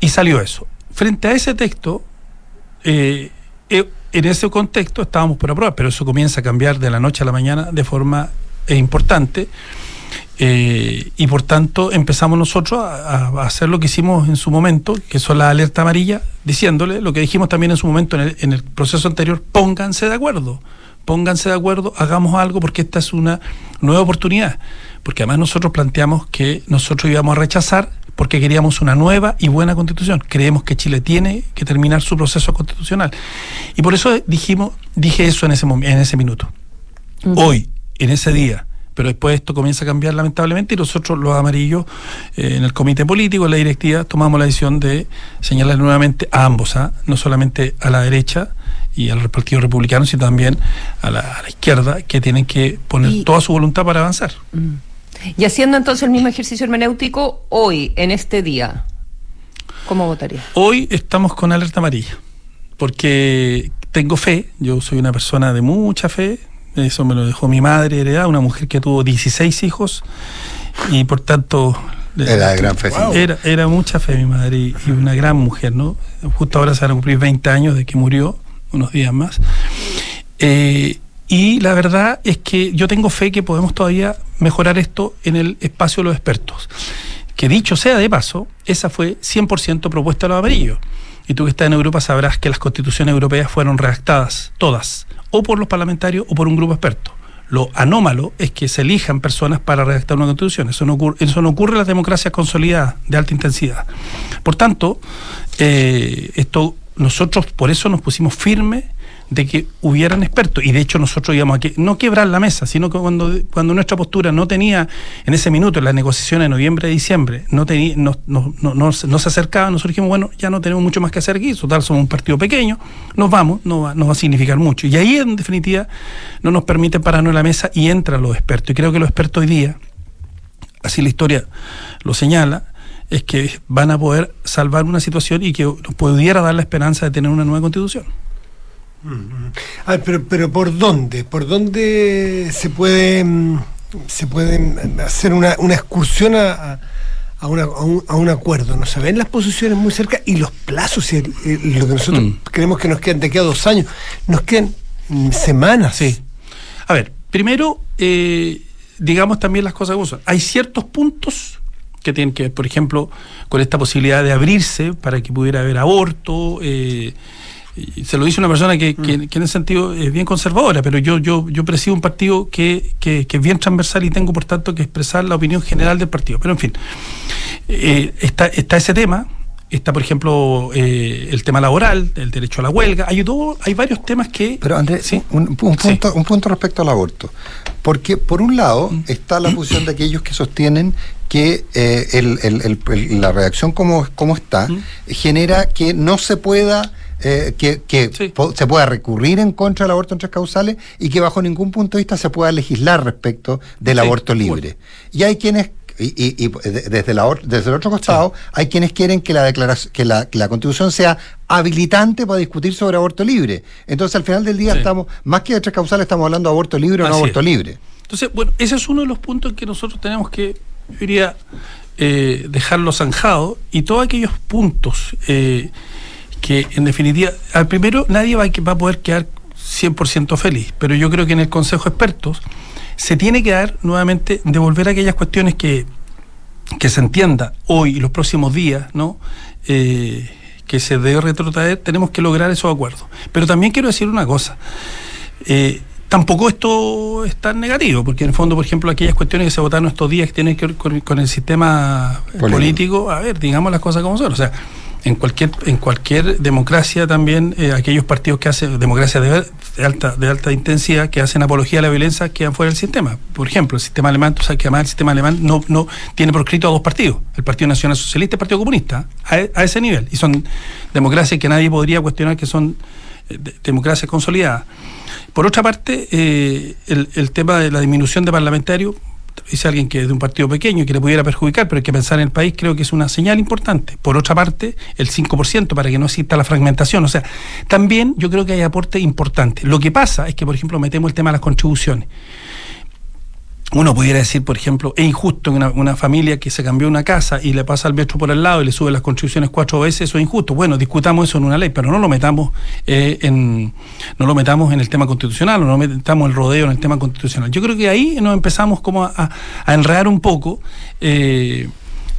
y salió eso. Frente a ese texto, eh, eh, en ese contexto estábamos por aprobar, pero eso comienza a cambiar de la noche a la mañana de forma importante. y por tanto empezamos nosotros a, a hacer lo que hicimos en su momento, que son la alerta amarilla, diciéndole lo que dijimos también en su momento en el, en el proceso anterior, pónganse de acuerdo, pónganse de acuerdo, hagamos algo porque esta es una nueva oportunidad. Porque además nosotros planteamos que nosotros íbamos a rechazar porque queríamos una nueva y buena constitución. Creemos que Chile tiene que terminar su proceso constitucional. Y por eso dijimos, dije eso en ese, en ese minuto. Hoy, en ese día. Pero después esto comienza a cambiar lamentablemente y nosotros los amarillos eh, en el comité político, en la directiva, tomamos la decisión de señalar nuevamente a ambos, ¿ah? no solamente a la derecha y al Partido Republicano, sino también a la, a la izquierda, que tienen que poner Y- toda su voluntad para avanzar. Y haciendo entonces el mismo ejercicio hermenéutico hoy, en este día, ¿cómo votaría? Hoy estamos con alerta amarilla, porque tengo fe, yo soy una persona de mucha fe, eso me lo dejó mi madre heredada, una mujer que tuvo 16 hijos y por tanto... Era de gran fe, sí. Era, era mucha fe mi madre y, y una gran mujer, ¿no? Justo ahora se van a cumplir 20 años de que murió, unos días más. Eh, y la verdad es que yo tengo fe que podemos todavía mejorar esto en el espacio de los expertos. Que dicho sea de paso, esa fue 100% propuesta de los amarillos. Y tú que estás en Europa sabrás que las constituciones europeas fueron redactadas todas, o por los parlamentarios o por un grupo experto. Lo anómalo es que se elijan personas para redactar una constitución. Eso no ocurre, eso no ocurre en las democracias consolidadas de alta intensidad. Por tanto, eh, esto nosotros por eso nos pusimos firmes de que hubieran expertos. Y de hecho nosotros íbamos a que no quebrar la mesa sino que cuando, cuando nuestra postura no tenía en ese minuto en las negociaciones de noviembre y diciembre no tenía no, no, no, no se- acercaba nosotros dijimos bueno ya no tenemos mucho más que hacer aquí total somos un partido pequeño nos vamos no va, no va a significar mucho y ahí en definitiva no nos permite pararnos en la mesa y entran los expertos. Y creo que los expertos hoy día así la historia lo señala, es que van a poder salvar una situación y que nos pudiera dar la esperanza de tener una nueva constitución. Ah, pero, pero ¿por dónde? ¿Por dónde se puede mm, se puede mm, hacer una, una excursión a, a- una- a un, a un acuerdo? ¿No se ven las posiciones muy cerca? Y los plazos, y el- el- lo que nosotros Mm. creemos que nos quedan de aquí a dos años, nos quedan semanas. Sí. A ver, primero, eh, digamos también las cosas son. Hay ciertos puntos que tienen que ver, por ejemplo, con esta posibilidad de abrirse para que pudiera haber aborto. eh, y se lo dice una persona que, que- que en ese sentido es bien conservadora, pero yo yo yo presido un partido que, que- que es bien transversal y tengo por tanto que expresar la opinión general del partido. Pero en fin, eh, está, está ese tema, está por ejemplo eh, el tema laboral, el derecho a la huelga, hay, todo, hay varios temas que... Pero Andrés, un, un punto, un punto respecto al aborto. Porque por un lado está la posición de aquellos que sostienen que eh, el- el- el- el- la reacción como, como está genera que no se pueda eh, que, se pueda recurrir en contra del aborto en tres causales y que bajo ningún punto de vista se pueda legislar respecto del Sí, aborto libre. Y hay quienes y, y- y de- desde, la, desde el otro costado, hay quienes quieren que la declaración, que la, que la constitución sea habilitante para discutir sobre aborto libre. Entonces, al final del día, Sí. estamos, más que de tres causales, estamos hablando de aborto libre o no aborto es. libre. Entonces, bueno, ese es uno de los puntos en que nosotros tenemos que, yo diría, eh, dejarlo zanjado y todos aquellos puntos eh, que, en definitiva, al primero nadie va, va a poder quedar 100% feliz, pero yo creo que en el Consejo de Expertos se tiene que dar nuevamente, devolver aquellas cuestiones que, que se entienda hoy y los próximos días, ¿no? Eh, que se debe retrotraer, tenemos que lograr esos acuerdos. Pero también quiero decir una cosa. Eh, tampoco esto es tan negativo, porque en el fondo, por ejemplo, aquellas cuestiones que se votaron estos días que tienen que ver con, con el sistema Político. político, a ver, digamos las cosas como son. O sea, en cualquier en cualquier democracia también eh, aquellos partidos que hacen democracia de, alta de alta intensidad que hacen apología a la violencia quedan fuera del sistema. Por ejemplo el sistema alemán tú sabes que además el sistema alemán no no tiene proscrito a dos partidos. El Partido Nacional Socialista y el Partido Comunista a, a ese nivel. Y son democracias que nadie podría cuestionar que son eh, de- democracias consolidadas. Por otra parte eh, el, el tema de la disminución de parlamentarios dice alguien que es de un partido pequeño y que le pudiera perjudicar, pero hay que pensar en el país, creo que es una señal importante. Por otra parte, el 5% para que no exista la fragmentación. O sea, también yo creo que hay aporte importante. Lo que pasa es que, por ejemplo, metemos el tema de las contribuciones. Uno pudiera decir, por ejemplo, es injusto que una, una familia que se cambió una casa y le pasa al metro por el lado y le sube las contribuciones cuatro veces, eso es injusto. Bueno, discutamos eso en una ley, pero no lo metamos eh, en no lo metamos en el tema constitucional, o no metamos el rodeo en el tema constitucional. Yo creo que ahí nos empezamos como a, a- enredar un poco. eh,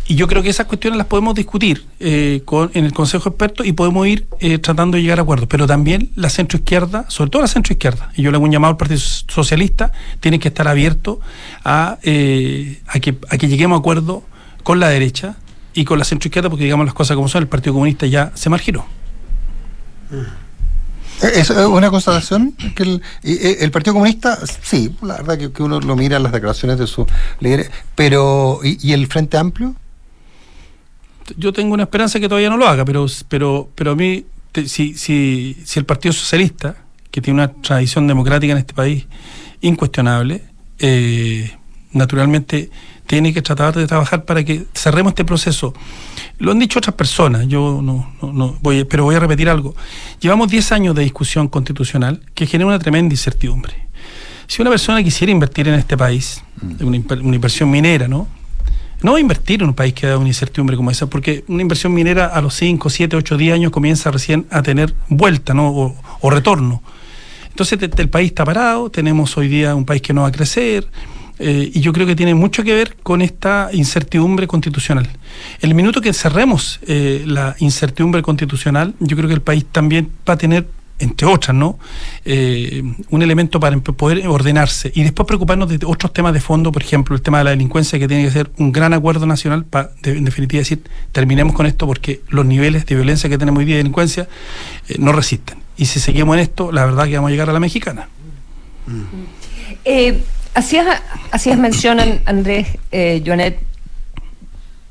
y yo creo que esas cuestiones las podemos discutir eh, con- en el Consejo de Expertos y podemos ir eh, tratando de llegar a acuerdos. Pero también la centroizquierda, sobre todo la centroizquierda, y yo le hago un llamado al Partido Socialista, tiene que estar abierto a, eh, a, que, a que lleguemos a acuerdo con la derecha y con la centroizquierda, porque digamos las cosas como son, el Partido Comunista ya se marginó. Eh, ¿Es una constatación? que eh, el Partido Comunista, sí, la verdad que, uno lo mira en las declaraciones de sus líderes, pero ¿y, y el Frente Amplio? Yo tengo una esperanza que todavía no lo haga, pero, pero, pero a mí, te- si, si, si el Partido Socialista, que tiene una tradición democrática en este país incuestionable, eh, naturalmente tiene que tratar de trabajar para que cerremos este proceso. Lo han dicho otras personas, yo no, no, no voy, pero voy a repetir algo. Llevamos 10 años de discusión constitucional que genera una tremenda incertidumbre. Si una persona quisiera invertir en este país, una, inver- una inversión minera, ¿no? No va a invertir en un país que da una incertidumbre como esa, porque una inversión minera a los 5, 7, 8, 10 años comienza recién a tener vuelta ¿no? o, retorno. Entonces el país está parado, tenemos hoy día un país que no va a crecer, eh, y yo creo que tiene mucho que ver con esta incertidumbre constitucional. El minuto que cerremos eh, la incertidumbre constitucional, yo creo que el país también va a tener entre otras, ¿no? Eh, un elemento para poder ordenarse y después preocuparnos de otros temas de fondo, por ejemplo, el tema de la delincuencia, que tiene que ser un gran acuerdo nacional para, en definitiva, decir, terminemos con esto porque los niveles de violencia que tenemos hoy día de delincuencia eh, no resisten. Y si seguimos en esto, la verdad que vamos a llegar a la mexicana. Eh, hacías, Andrés, eh, Joanet,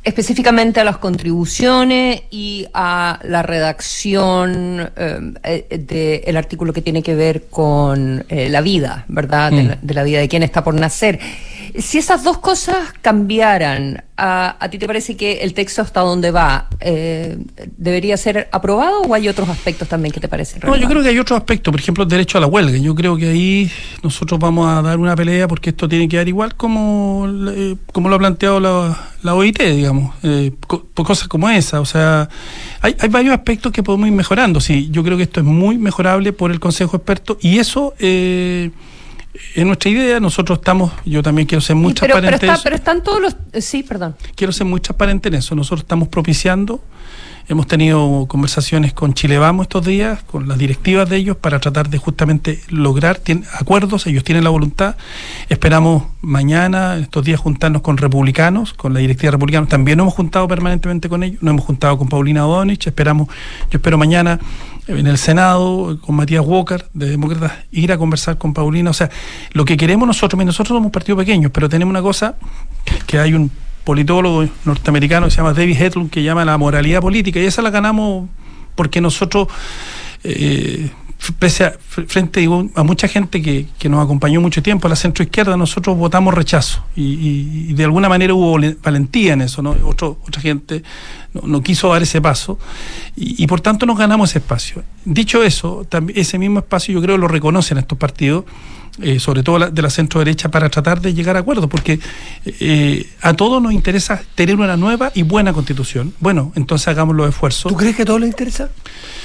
específicamente a las contribuciones y a la redacción eh, del artículo que tiene que ver con eh, la vida, ¿verdad? De, Mm. la, de la vida de quien está por nacer. Si esas dos cosas cambiaran, ¿a, a ti te parece que el texto hasta donde va eh, debería ser aprobado o hay otros aspectos también que te parecen No, yo creo que hay otro aspecto, por ejemplo, el derecho a la huelga. Yo creo que ahí nosotros vamos a dar una pelea porque esto tiene que dar igual como, eh, como lo ha planteado la, la OIT, digamos, eh, co- cosas como esa. O sea, hay, hay varios aspectos que podemos ir mejorando. Sí, yo creo que esto es muy mejorable por el Consejo Experto y eso eh, es nuestra idea. Nosotros estamos, yo también quiero ser muy pero, pero, transparente. está- en eso. pero están todos los... eh, Sí, perdón. quiero ser muy transparente en eso. Nosotros estamos propiciando, hemos tenido conversaciones con Chile Vamos estos días, con las directivas de ellos, para tratar de justamente lograr acuerdos. Ellos tienen la voluntad. Esperamos mañana, estos días, juntarnos con republicanos, con la directiva republicana. También nos hemos juntado permanentemente con ellos. Nos hemos juntado con Paulina O'Donnell. Esperamos, yo espero mañana en el Senado con Matías Walker de Demócratas ir a conversar con Paulina. O sea, lo que queremos nosotros, nosotros somos un partido pequeño, pero tenemos una cosa que hay un politólogo norteamericano que se llama David Hedlund que llama la moralidad política y esa la ganamos porque nosotros eh, frente a mucha gente que, que nos acompañó mucho tiempo a la centroizquierda nosotros votamos rechazo y, de alguna manera hubo valen- valentía en eso no Otro- otra gente no, quiso dar ese paso y, por tanto nos ganamos ese espacio. Dicho eso ese mismo espacio yo creo lo reconocen estos partidos eh, sobre todo la- de la centro derecha, para tratar de llegar a acuerdos, porque eh, a todos nos interesa tener una nueva y buena constitución. Bueno, entonces hagamos los esfuerzos. ¿Tú crees que a todos les interesa?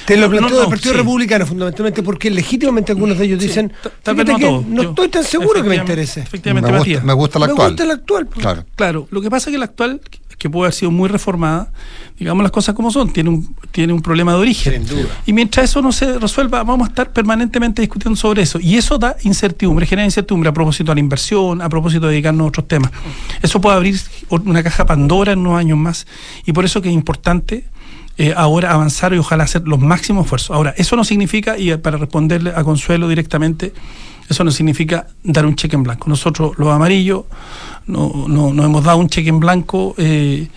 Te lo No, planteo no, del Partido sí. Republicano fundamentalmente porque legítimamente algunos de ellos dicen tal vez "Fíjate no que todos, no yo- estoy tan seguro que me efectivamente- interese. efectivamente, Me gusta- Matías. me gusta la Me actual. gusta la actual. pues. Claro. Claro, lo que pasa es que la actual, que puede haber sido muy reformada, digamos las cosas como son, tiene un, tiene un problema de origen. Y mientras eso no se resuelva, vamos a estar permanentemente discutiendo sobre eso. Y eso da incertidumbre, genera incertidumbre a propósito de la inversión, a propósito de dedicarnos a otros temas. Eso puede abrir una caja Pandora en unos años más. Y por eso que es importante eh, ahora avanzar y ojalá hacer los máximos esfuerzos. Ahora, eso no significa, y para responderle a Consuelo directamente, eso no significa dar un cheque en blanco. Nosotros, los amarillos, no, no, no hemos dado un cheque en blanco eh,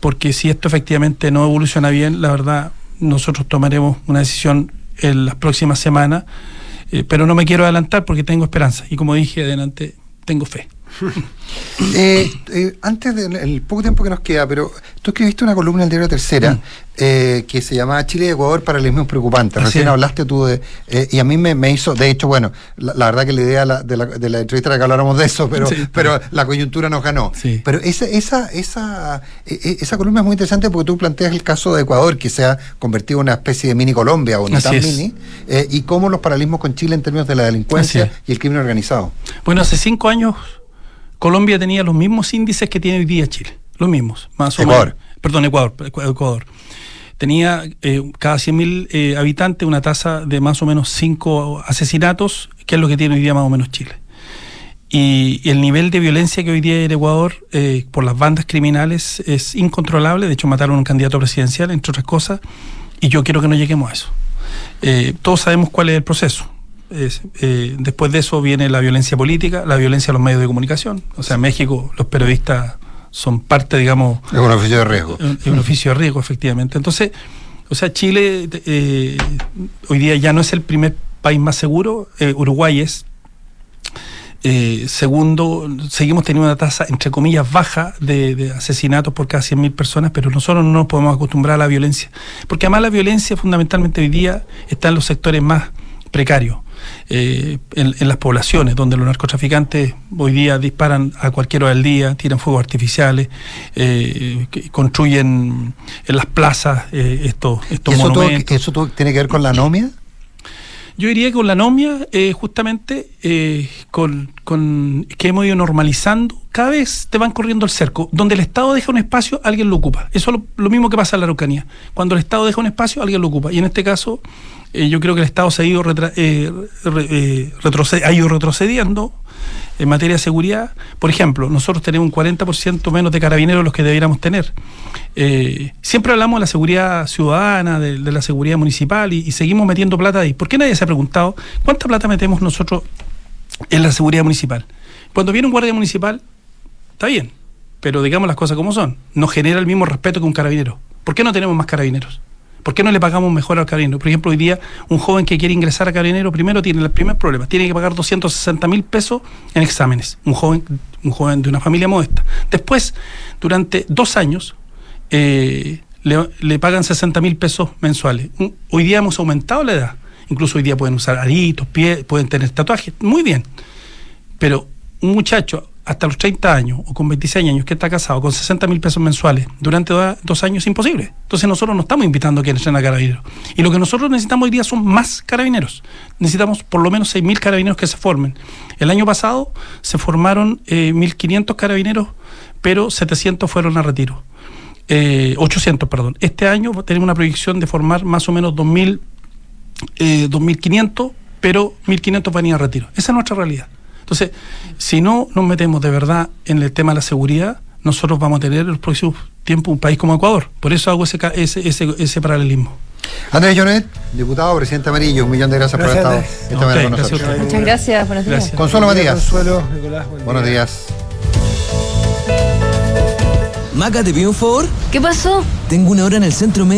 porque si esto efectivamente no evoluciona bien, la verdad, nosotros tomaremos una decisión en las próximas semanas, eh, pero no me quiero adelantar porque tengo esperanza y como dije adelante, tengo fe. Eh, eh, antes del poco tiempo que nos queda, pero tú escribiste una columna en el diario Tercera Mm. eh, que se llamaba Chile y Ecuador paralelismos preocupantes. Recién es. hablaste tú de. eh, y a mí me, me hizo. De hecho, bueno, la, la verdad que la idea la- de, la, de la entrevista era que habláramos de eso, pero, Sí. pero la coyuntura nos ganó. Sí. Pero esa, esa, esa, eh, esa columna es muy interesante porque tú planteas el caso de Ecuador, que se ha convertido en una especie de mini Colombia o no tan mini, y cómo los paralelismos con Chile en términos de la delincuencia y el crimen organizado. Bueno, hace cinco años Colombia tenía los mismos índices que tiene hoy día Chile, los mismos, más o Ecuador. menos. Perdón, Ecuador, Ecu- Ecuador. Tenía eh, cada 100.000 eh, habitantes una tasa de más o menos 5 asesinatos, que es lo que tiene hoy día más o menos Chile. Y, y el nivel de violencia que hoy día hay en Ecuador eh, por las bandas criminales es incontrolable. De hecho, mataron a un candidato presidencial, entre otras cosas, y yo quiero que no lleguemos a eso. Todos sabemos cuál es el proceso. Es, eh, después de eso viene la violencia política, la violencia a los medios de comunicación. O sea, en México los periodistas son parte, digamos... Es un oficio de riesgo. Es un oficio de riesgo, efectivamente. Entonces, o sea, Chile eh, hoy día ya no es el primer país más seguro, eh, Uruguay es. Segundo, seguimos teniendo una tasa, entre comillas, baja de, de asesinatos por cada 100.000 personas, pero nosotros no nos podemos acostumbrar a la violencia. Porque además la violencia fundamentalmente hoy día está en los sectores más precarios, eh, en, en las poblaciones, donde los narcotraficantes hoy día disparan a cualquier hora del día, tiran fuegos artificiales, eh, que construyen en las plazas eh, estos, estos ¿Y eso, todo- monumentos. ¿Eso todo tiene que ver con la anomia? Yo diría que con la anomia, eh, justamente, eh, con, con- que hemos ido normalizando, cada vez te van corriendo el cerco. Donde el Estado deja un espacio, alguien lo ocupa. Eso es lo, mismo que pasa en la Araucanía. Cuando el Estado deja un espacio, alguien lo ocupa. Y en este caso, eh, yo creo que el Estado se ha ido, retra- eh, re- eh, retroced- ha ido retrocediendo en materia de seguridad. Por ejemplo, nosotros tenemos un 40% menos de carabineros de los que debiéramos tener. Eh, siempre hablamos de la seguridad ciudadana, de, la seguridad municipal y, y seguimos metiendo plata ahí. ¿Por qué nadie se ha preguntado cuánta plata metemos nosotros en la seguridad municipal? Cuando viene un guardia municipal, está bien, pero digamos las cosas como son. No genera el mismo respeto que un carabinero. ¿Por qué no tenemos más carabineros? ¿Por qué no le pagamos mejor al carabinero? Por ejemplo, hoy día un joven que quiere ingresar a carabinero primero tiene el primer problema, tiene que pagar 260 mil pesos en exámenes, un joven, un joven de una familia modesta. Después, durante dos años, eh, le, le pagan 60 mil pesos mensuales. Hoy día hemos aumentado la edad, incluso hoy día pueden usar aritos, pies, pueden tener tatuajes, muy bien. Pero un muchacho hasta los 30 años o con 26 años que está casado con 60 mil pesos mensuales durante do- dos años es imposible. Entonces nosotros no estamos invitando a que entren a carabineros. Y lo que nosotros necesitamos hoy día son más carabineros. Necesitamos por lo menos 6 mil carabineros que se formen. El año pasado se formaron eh, 1.500 carabineros, pero 700 fueron a retiro. Eh, 800, perdón. Este año tenemos una proyección de formar más o menos 2.000 eh, 2.500, pero 1.500 van a ir a retiro. Esa es nuestra realidad. Entonces, si no nos metemos de verdad en el tema de la seguridad, nosotros vamos a tener en los próximos tiempos un país como Ecuador. Por eso hago ese, ca- ese, ese, ese paralelismo. Andrés Jonet, diputado, presidente Amarillo, un millón de gracias, Gracias, por haber Andrés. estado esta mañana con gracias nosotros. Muchas gracias, buenos días. Gracias. Consuelo Buen día, Matías. Consuelo, Nicolás, buen Buenos día. días. Maca, ¿te pido un favor? ¿Qué pasó? Tengo una hora en el centro médico